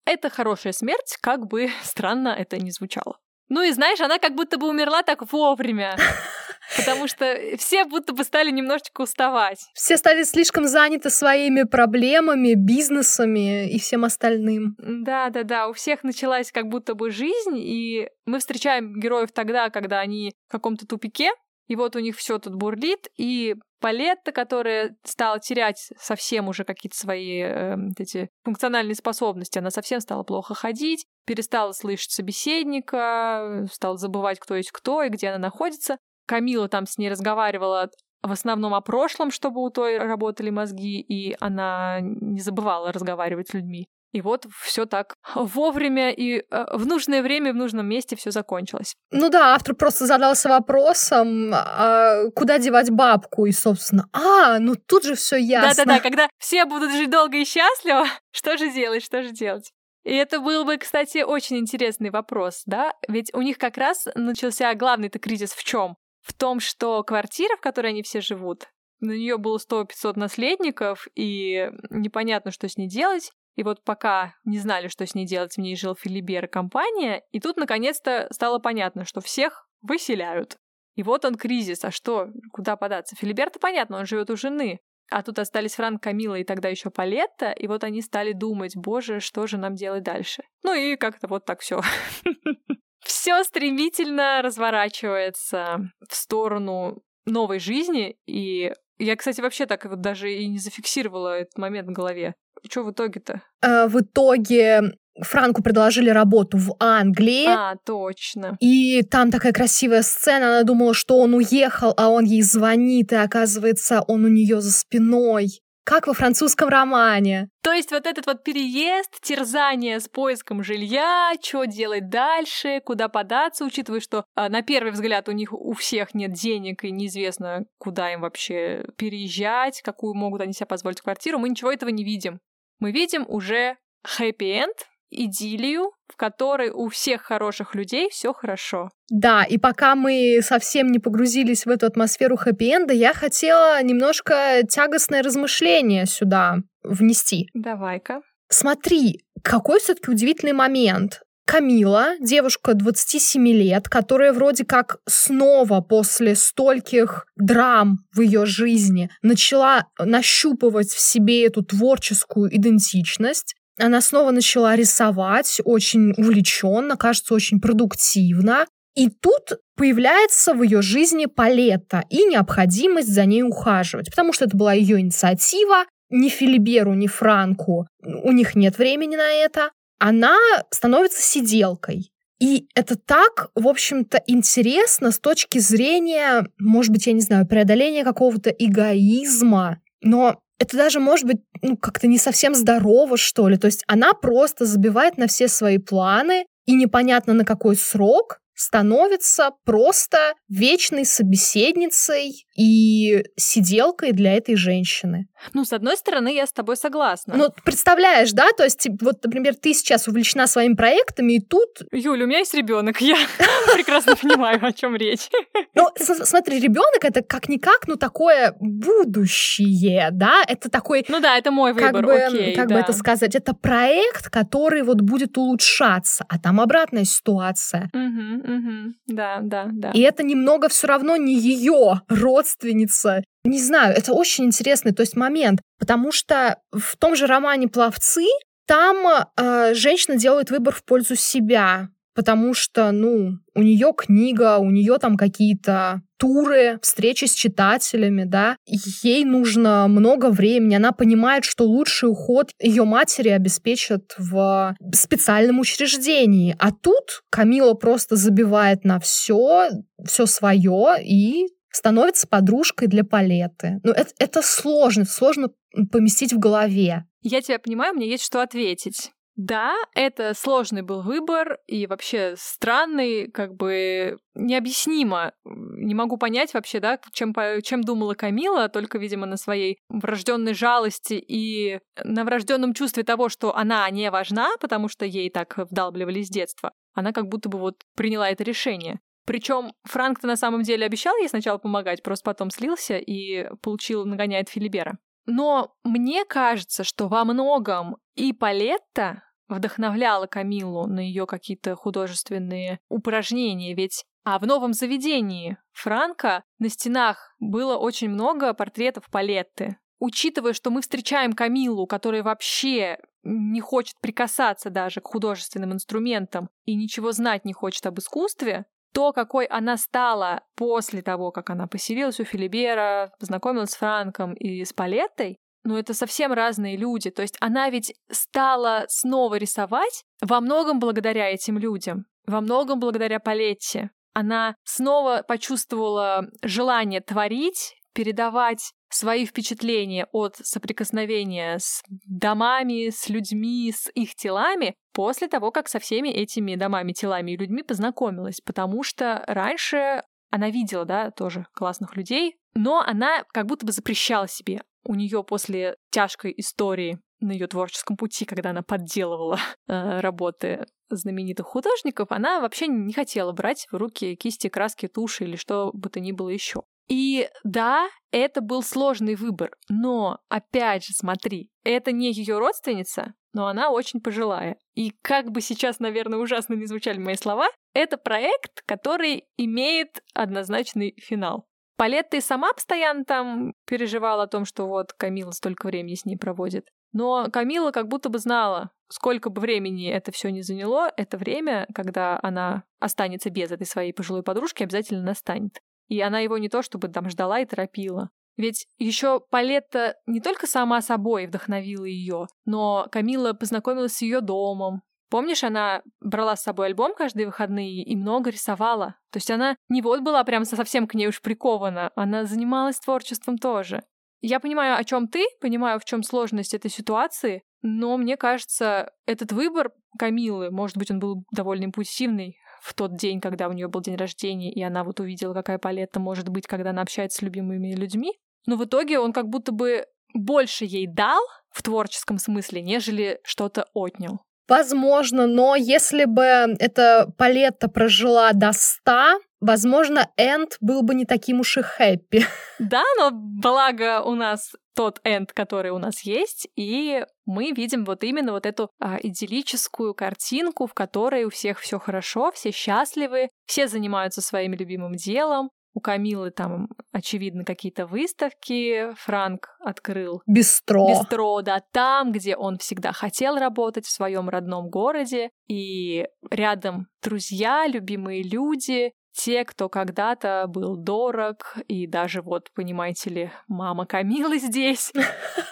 Это хорошая смерть, как бы странно это ни звучало. Ну и знаешь, она как будто бы умерла так вовремя. Потому что все будто бы стали немножечко уставать. Все стали слишком заняты своими проблемами, бизнесами и всем остальным. Да, да, да. У всех началась как будто бы жизнь, и мы встречаем героев тогда, когда они в каком-то тупике, и вот у них все тут бурлит, и Палетта, которая стала терять совсем уже какие-то свои э, эти функциональные способности, она совсем стала плохо ходить, перестала слышать собеседника, стала забывать, кто есть кто и где она находится. Камила там с ней разговаривала в основном о прошлом, чтобы у той работали мозги, и она не забывала разговаривать с людьми. И вот все так вовремя и э, в нужное время, в нужном месте все закончилось. Ну да, автор просто задался вопросом, а куда девать бабку, и, собственно, а, ну тут же все ясно. Да-да-да, когда все будут жить долго и счастливо, что же делать, что же делать? И это был бы, кстати, очень интересный вопрос, да? Ведь у них как раз начался главный-то кризис в чем? В том, что квартира, в которой они все живут, на нее было 100-500 наследников, и непонятно, что с ней делать. И вот пока не знали, что с ней делать, в ней жил Филибер компания, и тут наконец-то стало понятно, что всех выселяют. И вот он кризис, а что, куда податься? Филибер-то понятно, он живет у жены. А тут остались Франк, Камила и тогда еще Палетта, и вот они стали думать, боже, что же нам делать дальше? Ну и как-то вот так все. Все стремительно разворачивается в сторону новой жизни, и я, кстати, вообще так вот даже и не зафиксировала этот момент в голове. Что в итоге-то? Э, в итоге Франку предложили работу в Англии. А, точно. И там такая красивая сцена. Она думала, что он уехал, а он ей звонит, и оказывается, он у нее за спиной. Как во французском романе. То есть вот этот вот переезд, терзание с поиском жилья, что делать дальше, куда податься, учитывая, что а, на первый взгляд у них у всех нет денег и неизвестно, куда им вообще переезжать, какую могут они себе позволить квартиру, мы ничего этого не видим мы видим уже хэппи-энд, идиллию, в которой у всех хороших людей все хорошо. Да, и пока мы совсем не погрузились в эту атмосферу хэппи-энда, я хотела немножко тягостное размышление сюда внести. Давай-ка. Смотри, какой все-таки удивительный момент. Камила, девушка 27 лет, которая вроде как снова после стольких драм в ее жизни начала нащупывать в себе эту творческую идентичность. Она снова начала рисовать очень увлеченно, кажется, очень продуктивно. И тут появляется в ее жизни палета и необходимость за ней ухаживать, потому что это была ее инициатива. Ни Филиберу, ни Франку у них нет времени на это она становится сиделкой. И это так, в общем-то, интересно с точки зрения, может быть, я не знаю, преодоления какого-то эгоизма, но это даже может быть ну, как-то не совсем здорово, что ли. То есть она просто забивает на все свои планы, и непонятно на какой срок, становится просто вечной собеседницей и сиделкой для этой женщины. Ну, с одной стороны, я с тобой согласна. Ну, представляешь, да? То есть, вот, например, ты сейчас увлечена своими проектами, и тут... Юля, у меня есть ребенок, я прекрасно понимаю, о чем речь. Ну, смотри, ребенок это как-никак, ну, такое будущее, да? Это такой... Ну да, это мой выбор, как бы, окей, Как бы это сказать? Это проект, который вот будет улучшаться, а там обратная ситуация. Угу, Да, да, да. И это немного все равно не ее родственница. Не знаю, это очень интересный то есть момент, потому что в том же романе «Пловцы» там э, женщина делает выбор в пользу себя. потому что, ну, у нее книга, у нее там какие-то туры, встречи с читателями, да, ей нужно много времени, она понимает, что лучший уход ее матери обеспечат в специальном учреждении, а тут Камила просто забивает на все, все свое и становится подружкой для Палеты. Ну, это, это сложно, сложно поместить в голове. Я тебя понимаю, мне есть что ответить. Да, это сложный был выбор и вообще странный, как бы необъяснимо. Не могу понять вообще, да, чем, чем думала Камила, только, видимо, на своей врожденной жалости и на врожденном чувстве того, что она не важна, потому что ей так вдалбливали с детства. Она как будто бы вот приняла это решение. Причем Франк-то на самом деле обещал ей сначала помогать, просто потом слился и получил, нагоняет Филибера. Но мне кажется, что во многом и Палетта вдохновляла Камилу на ее какие-то художественные упражнения, ведь а в новом заведении Франка на стенах было очень много портретов Палетты. Учитывая, что мы встречаем Камилу, которая вообще не хочет прикасаться даже к художественным инструментам и ничего знать не хочет об искусстве, то, какой она стала после того, как она поселилась у Филибера, познакомилась с Франком и с Палеттой, ну это совсем разные люди. То есть она ведь стала снова рисовать во многом благодаря этим людям, во многом благодаря Палетте. Она снова почувствовала желание творить, передавать свои впечатления от соприкосновения с домами, с людьми, с их телами после того, как со всеми этими домами, телами и людьми познакомилась, потому что раньше она видела, да, тоже классных людей, но она как будто бы запрещала себе. У нее после тяжкой истории на ее творческом пути, когда она подделывала э, работы знаменитых художников, она вообще не хотела брать в руки кисти, краски, туши или что бы то ни было еще. И да, это был сложный выбор, но опять же, смотри, это не ее родственница, но она очень пожилая. И как бы сейчас, наверное, ужасно не звучали мои слова, это проект, который имеет однозначный финал. Палетта и сама постоянно там переживала о том, что вот Камила столько времени с ней проводит. Но Камила как будто бы знала, сколько бы времени это все не заняло, это время, когда она останется без этой своей пожилой подружки, обязательно настанет. И она его не то чтобы там ждала и торопила. Ведь еще Палетта не только сама собой вдохновила ее, но Камила познакомилась с ее домом. Помнишь, она брала с собой альбом каждые выходные и много рисовала. То есть она не вот была прям совсем к ней уж прикована, она занималась творчеством тоже. Я понимаю, о чем ты, понимаю, в чем сложность этой ситуации, но мне кажется, этот выбор Камилы, может быть, он был довольно импульсивный, в тот день, когда у нее был день рождения, и она вот увидела, какая палета может быть, когда она общается с любимыми людьми. Но в итоге он как будто бы больше ей дал в творческом смысле, нежели что-то отнял. Возможно, но если бы эта палета прожила до 100, возможно, Энд был бы не таким уж и хэппи. Да, но благо у нас тот энд, который у нас есть, и мы видим вот именно вот эту а, идиллическую картинку, в которой у всех все хорошо, все счастливы, все занимаются своим любимым делом, у Камилы там, очевидно, какие-то выставки. Франк открыл Бистро. Бистро, да, там, где он всегда хотел работать, в своем родном городе. И рядом друзья, любимые люди те, кто когда-то был дорог, и даже вот, понимаете ли, мама Камилы здесь,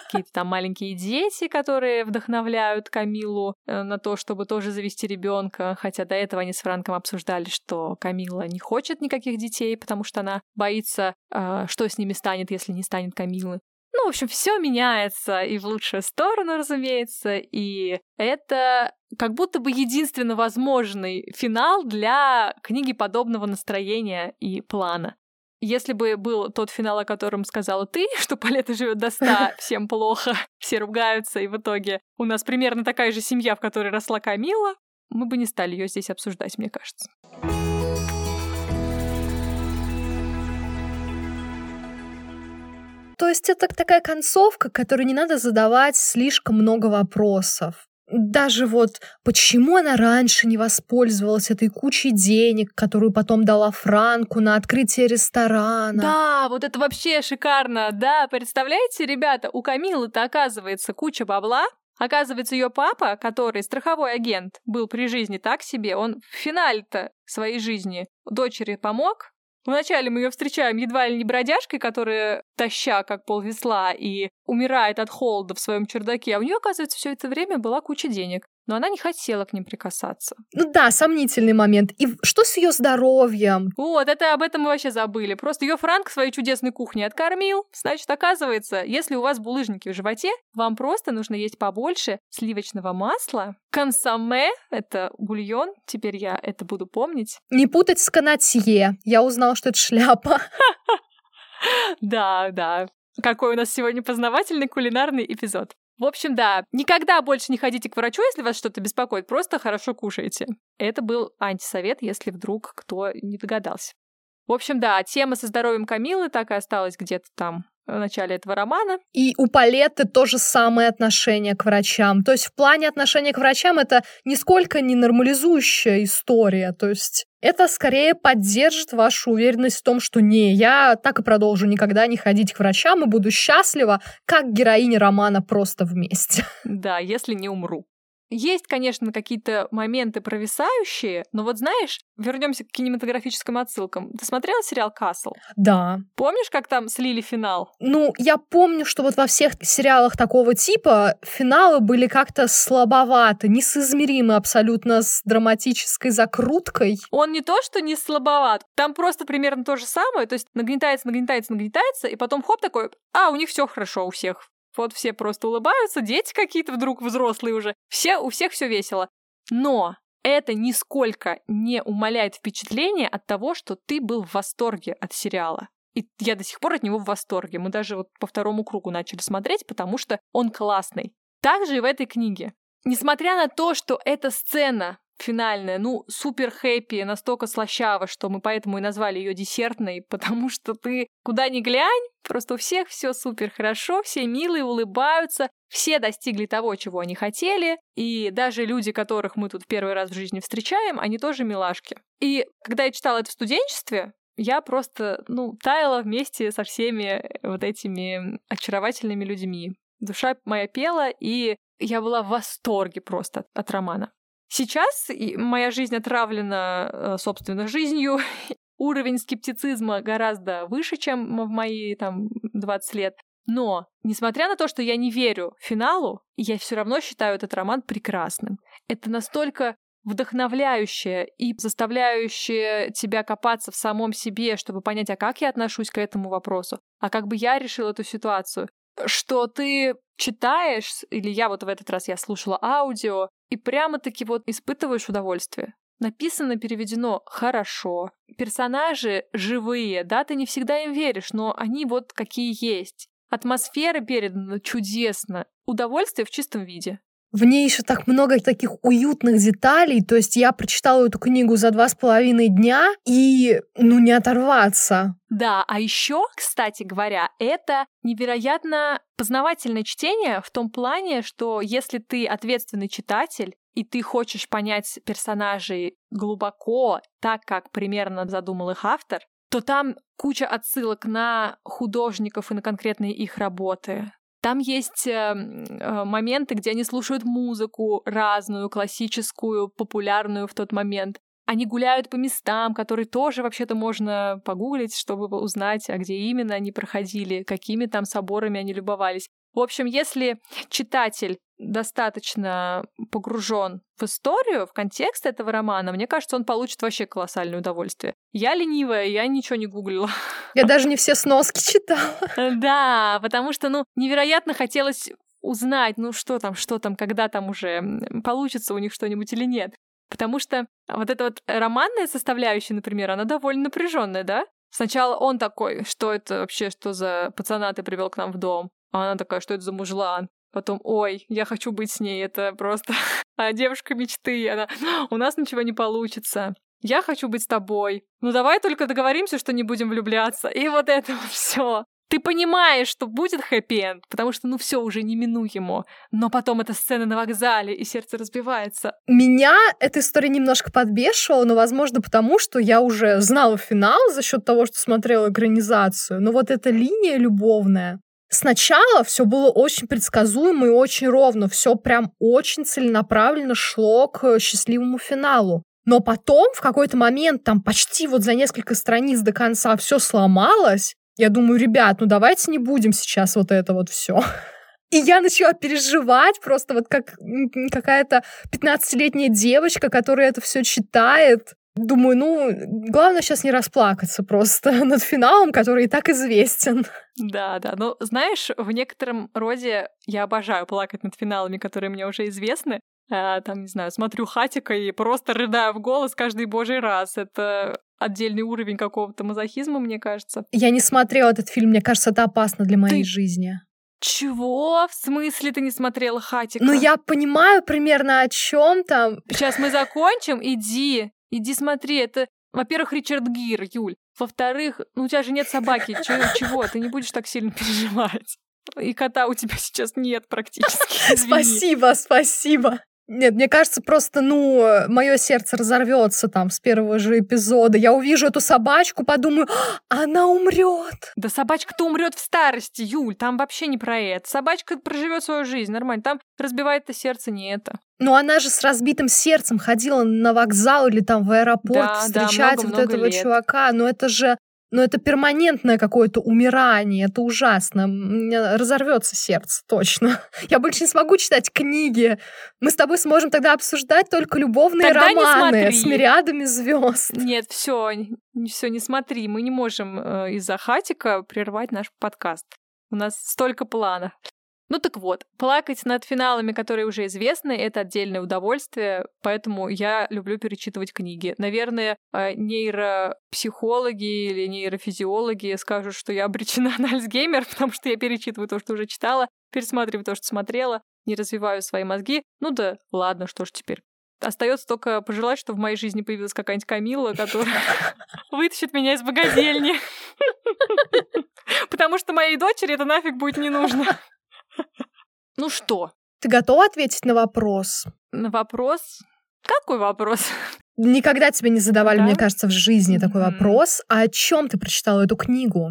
какие-то там маленькие дети, которые вдохновляют Камилу э, на то, чтобы тоже завести ребенка, хотя до этого они с Франком обсуждали, что Камила не хочет никаких детей, потому что она боится, э, что с ними станет, если не станет Камилы. Ну, в общем, все меняется и в лучшую сторону, разумеется, и это как будто бы единственно возможный финал для книги подобного настроения и плана. Если бы был тот финал, о котором сказала ты, что Палета живет до ста, всем плохо, все ругаются, и в итоге у нас примерно такая же семья, в которой росла Камила, мы бы не стали ее здесь обсуждать, мне кажется. То есть это такая концовка, которой не надо задавать слишком много вопросов. Даже вот почему она раньше не воспользовалась этой кучей денег, которую потом дала Франку на открытие ресторана. Да, вот это вообще шикарно. Да, представляете, ребята, у Камилы-то оказывается куча бабла, Оказывается, ее папа, который страховой агент, был при жизни так себе, он в финале-то своей жизни дочери помог, Вначале мы ее встречаем едва ли не бродяжкой, которая таща как полвесла и умирает от холода в своем чердаке, а у нее, оказывается, все это время была куча денег но она не хотела к ним прикасаться. Ну да, сомнительный момент. И что с ее здоровьем? Вот, это об этом мы вообще забыли. Просто ее Франк своей чудесной кухней откормил. Значит, оказывается, если у вас булыжники в животе, вам просто нужно есть побольше сливочного масла, консоме, это бульон, теперь я это буду помнить. Не путать с канатье. Я узнала, что это шляпа. Да, да. Какой у нас сегодня познавательный кулинарный эпизод. В общем, да, никогда больше не ходите к врачу, если вас что-то беспокоит, просто хорошо кушайте. Это был антисовет, если вдруг кто не догадался. В общем, да, тема со здоровьем Камилы так и осталась где-то там в начале этого романа. И у Палетты то же самое отношение к врачам. То есть в плане отношения к врачам это нисколько не нормализующая история. То есть это скорее поддержит вашу уверенность в том, что не, я так и продолжу никогда не ходить к врачам и буду счастлива, как героиня романа просто вместе. Да, если не умру. Есть, конечно, какие-то моменты провисающие, но вот знаешь, вернемся к кинематографическим отсылкам. Ты смотрела сериал Касл? Да. Помнишь, как там слили финал? Ну, я помню, что вот во всех сериалах такого типа финалы были как-то слабоваты, несоизмеримы абсолютно с драматической закруткой. Он не то, что не слабоват, там просто примерно то же самое, то есть нагнетается, нагнетается, нагнетается, и потом хоп такой, а, у них все хорошо у всех. Вот все просто улыбаются, дети какие-то вдруг взрослые уже. Все, у всех все весело. Но это нисколько не умаляет впечатление от того, что ты был в восторге от сериала. И я до сих пор от него в восторге. Мы даже вот по второму кругу начали смотреть, потому что он классный. Также и в этой книге. Несмотря на то, что эта сцена финальная, ну, супер хэппи, настолько слащава, что мы поэтому и назвали ее десертной, потому что ты куда ни глянь, просто у всех все супер хорошо, все милые, улыбаются, все достигли того, чего они хотели, и даже люди, которых мы тут первый раз в жизни встречаем, они тоже милашки. И когда я читала это в студенчестве, я просто, ну, таяла вместе со всеми вот этими очаровательными людьми. Душа моя пела, и я была в восторге просто от романа. Сейчас моя жизнь отравлена, э, собственно, жизнью. Уровень скептицизма гораздо выше, чем в мои там 20 лет. Но, несмотря на то, что я не верю финалу, я все равно считаю этот роман прекрасным. Это настолько вдохновляющее и заставляющее тебя копаться в самом себе, чтобы понять, а как я отношусь к этому вопросу, а как бы я решил эту ситуацию, что ты читаешь, или я вот в этот раз я слушала аудио, и прямо-таки вот испытываешь удовольствие. Написано, переведено хорошо. Персонажи живые, да, ты не всегда им веришь, но они вот какие есть. Атмосфера передана чудесно. Удовольствие в чистом виде. В ней еще так много таких уютных деталей. То есть я прочитала эту книгу за два с половиной дня и, ну, не оторваться. Да, а еще, кстати говоря, это невероятно познавательное чтение в том плане, что если ты ответственный читатель, и ты хочешь понять персонажей глубоко, так как примерно задумал их автор, то там куча отсылок на художников и на конкретные их работы. Там есть э, э, моменты, где они слушают музыку разную, классическую, популярную в тот момент. Они гуляют по местам, которые тоже вообще-то можно погуглить, чтобы узнать, а где именно они проходили, какими там соборами они любовались. В общем, если читатель достаточно погружен в историю, в контекст этого романа, мне кажется, он получит вообще колоссальное удовольствие. Я ленивая, я ничего не гуглила. Я даже не все сноски читала. Да, потому что, ну, невероятно хотелось узнать, ну, что там, что там, когда там уже получится у них что-нибудь или нет. Потому что вот эта вот романная составляющая, например, она довольно напряженная, да? Сначала он такой, что это вообще, что за пацана ты привел к нам в дом? А она такая, что это за мужлан? Потом, ой, я хочу быть с ней, это просто а девушка мечты. Она, у нас ничего не получится. Я хочу быть с тобой. Ну давай только договоримся, что не будем влюбляться. И вот это все. Ты понимаешь, что будет хэппи-энд, потому что, ну, все уже неминуемо. Но потом эта сцена на вокзале, и сердце разбивается. Меня эта история немножко подбешивала, но, возможно, потому что я уже знала финал за счет того, что смотрела экранизацию. Но вот эта линия любовная, Сначала все было очень предсказуемо и очень ровно, все прям очень целенаправленно шло к счастливому финалу. Но потом, в какой-то момент, там почти вот за несколько страниц до конца все сломалось. Я думаю, ребят, ну давайте не будем сейчас вот это вот все. И я начала переживать просто вот как какая-то 15-летняя девочка, которая это все читает. Думаю, ну, главное сейчас не расплакаться просто над финалом, который и так известен. Да, да. Но знаешь, в некотором роде я обожаю плакать над финалами, которые мне уже известны. А, там, не знаю, смотрю хатика и просто рыдаю в голос каждый божий раз. Это отдельный уровень какого-то мазохизма, мне кажется. Я не смотрела этот фильм, мне кажется, это опасно для моей Ты... жизни. Чего? В смысле ты не смотрела Хатика? Ну, я понимаю примерно о чем там. Сейчас мы закончим, иди. Иди смотри, это, во-первых, Ричард Гир, Юль. Во-вторых, ну у тебя же нет собаки, чего, чего? Ты не будешь так сильно переживать. И кота у тебя сейчас нет практически. Спасибо, спасибо. Нет, мне кажется, просто, ну, мое сердце разорвется там с первого же эпизода. Я увижу эту собачку, подумаю, «А, она умрет. Да собачка-то умрет в старости, Юль, там вообще не про это. Собачка проживет свою жизнь нормально. Там разбивает-то сердце не это. Но она же с разбитым сердцем ходила на вокзал или там в аэропорт да, встречать да, много, вот много этого лет. чувака. Но это же но это перманентное какое-то умирание, это ужасно. Разорвется сердце, точно. Я больше не смогу читать книги. Мы с тобой сможем тогда обсуждать только любовные тогда романы с мириадами звезд. Нет, все, все, не смотри. Мы не можем э, из-за хатика прервать наш подкаст. У нас столько планов. Ну так вот, плакать над финалами, которые уже известны, это отдельное удовольствие, поэтому я люблю перечитывать книги. Наверное, э, нейропсихологи или нейрофизиологи скажут, что я обречена на Альцгеймер, потому что я перечитываю то, что уже читала, пересматриваю то, что смотрела, не развиваю свои мозги. Ну да, ладно, что ж теперь. Остается только пожелать, что в моей жизни появилась какая-нибудь Камила, которая вытащит меня из богадельни. Потому что моей дочери это нафиг будет не нужно. Ну что? Ты готова ответить на вопрос? На вопрос? Какой вопрос? Никогда тебе не задавали, да? мне кажется, в жизни такой mm-hmm. вопрос. А о чем ты прочитала эту книгу?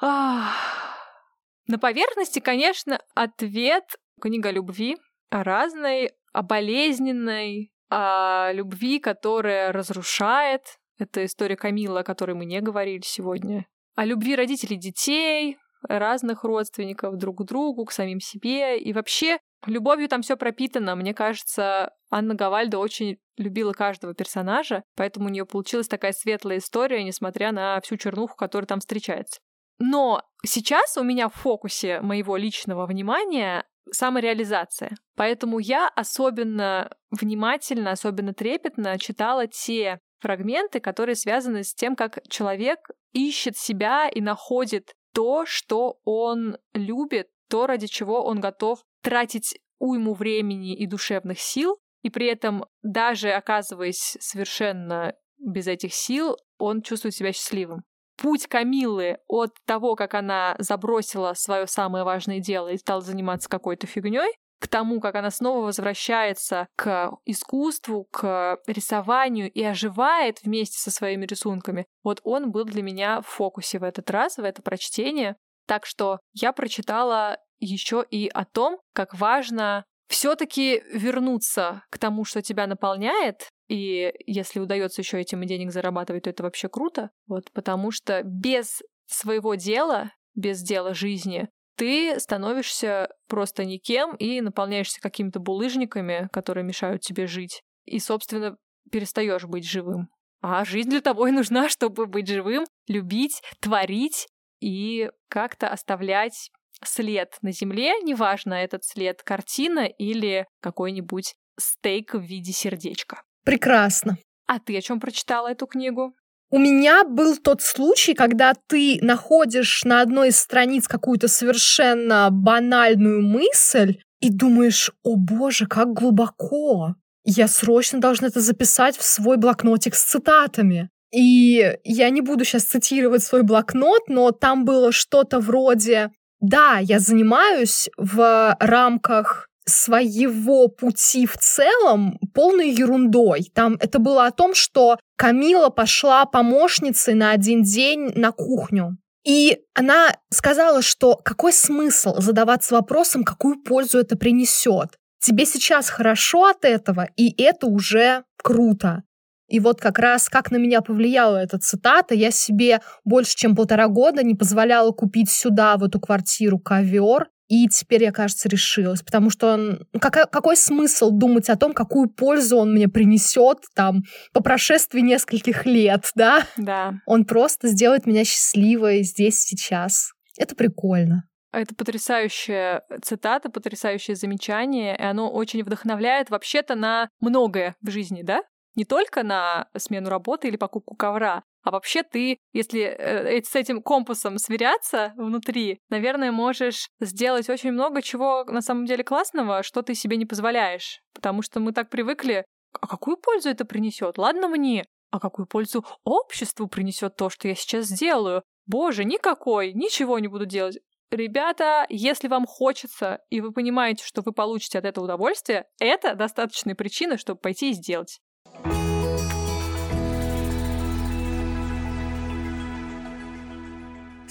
На поверхности, конечно, ответ книга любви о разной, о болезненной, о любви, которая разрушает. Это история Камила, о которой мы не говорили сегодня. О любви родителей детей, разных родственников друг к другу, к самим себе. И вообще, любовью там все пропитано. Мне кажется, Анна Гавальда очень любила каждого персонажа, поэтому у нее получилась такая светлая история, несмотря на всю чернуху, которая там встречается. Но сейчас у меня в фокусе моего личного внимания самореализация. Поэтому я особенно внимательно, особенно трепетно читала те фрагменты, которые связаны с тем, как человек ищет себя и находит то, что он любит, то, ради чего он готов тратить уйму времени и душевных сил, и при этом, даже оказываясь совершенно без этих сил, он чувствует себя счастливым. Путь Камилы от того, как она забросила свое самое важное дело и стала заниматься какой-то фигней, к тому, как она снова возвращается к искусству, к рисованию и оживает вместе со своими рисунками, вот он был для меня в фокусе в этот раз, в это прочтение. Так что я прочитала еще и о том, как важно все-таки вернуться к тому, что тебя наполняет, и если удается еще этим и денег зарабатывать, то это вообще круто. Вот, потому что без своего дела, без дела жизни, ты становишься просто никем и наполняешься какими-то булыжниками, которые мешают тебе жить. И, собственно, перестаешь быть живым. А жизнь для того и нужна, чтобы быть живым, любить, творить и как-то оставлять след на земле, неважно, этот след картина или какой-нибудь стейк в виде сердечка. Прекрасно. А ты о чем прочитала эту книгу? У меня был тот случай, когда ты находишь на одной из страниц какую-то совершенно банальную мысль и думаешь, о боже, как глубоко. Я срочно должна это записать в свой блокнотик с цитатами. И я не буду сейчас цитировать свой блокнот, но там было что-то вроде «Да, я занимаюсь в рамках своего пути в целом полной ерундой. Там это было о том, что Камила пошла помощницей на один день на кухню. И она сказала, что какой смысл задаваться вопросом, какую пользу это принесет. Тебе сейчас хорошо от этого, и это уже круто. И вот как раз как на меня повлияла эта цитата, я себе больше чем полтора года не позволяла купить сюда, в эту квартиру, ковер, и теперь я, кажется, решилась, потому что он, ну, как, какой смысл думать о том, какую пользу он мне принесет там по прошествии нескольких лет, да? Да. Он просто сделает меня счастливой здесь сейчас. Это прикольно. Это потрясающая цитата, потрясающее замечание, и оно очень вдохновляет вообще-то на многое в жизни, да? Не только на смену работы или покупку ковра, а вообще ты, если э, с этим компасом сверяться внутри, наверное, можешь сделать очень много чего на самом деле классного, что ты себе не позволяешь. Потому что мы так привыкли, а какую пользу это принесет? Ладно мне, а какую пользу обществу принесет то, что я сейчас сделаю? Боже, никакой, ничего не буду делать. Ребята, если вам хочется, и вы понимаете, что вы получите от этого удовольствие, это достаточная причина, чтобы пойти и сделать.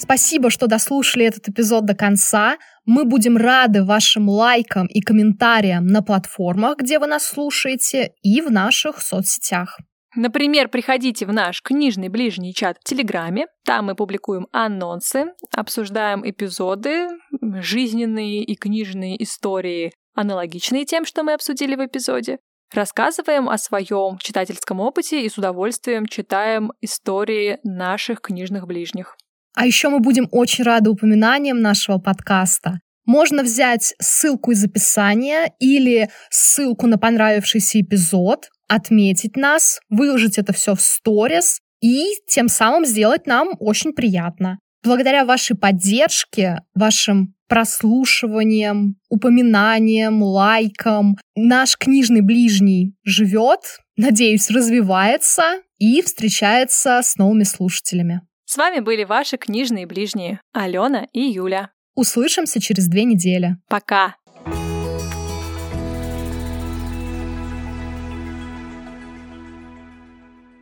Спасибо, что дослушали этот эпизод до конца. Мы будем рады вашим лайкам и комментариям на платформах, где вы нас слушаете, и в наших соцсетях. Например, приходите в наш книжный ближний чат в Телеграме. Там мы публикуем анонсы, обсуждаем эпизоды, жизненные и книжные истории, аналогичные тем, что мы обсудили в эпизоде. Рассказываем о своем читательском опыте и с удовольствием читаем истории наших книжных ближних. А еще мы будем очень рады упоминаниям нашего подкаста. Можно взять ссылку из описания или ссылку на понравившийся эпизод, отметить нас, выложить это все в сторис и тем самым сделать нам очень приятно. Благодаря вашей поддержке, вашим прослушиванием, упоминанием, лайкам наш книжный ближний живет, надеюсь, развивается и встречается с новыми слушателями. С вами были ваши книжные ближние Алена и Юля. Услышимся через две недели. Пока!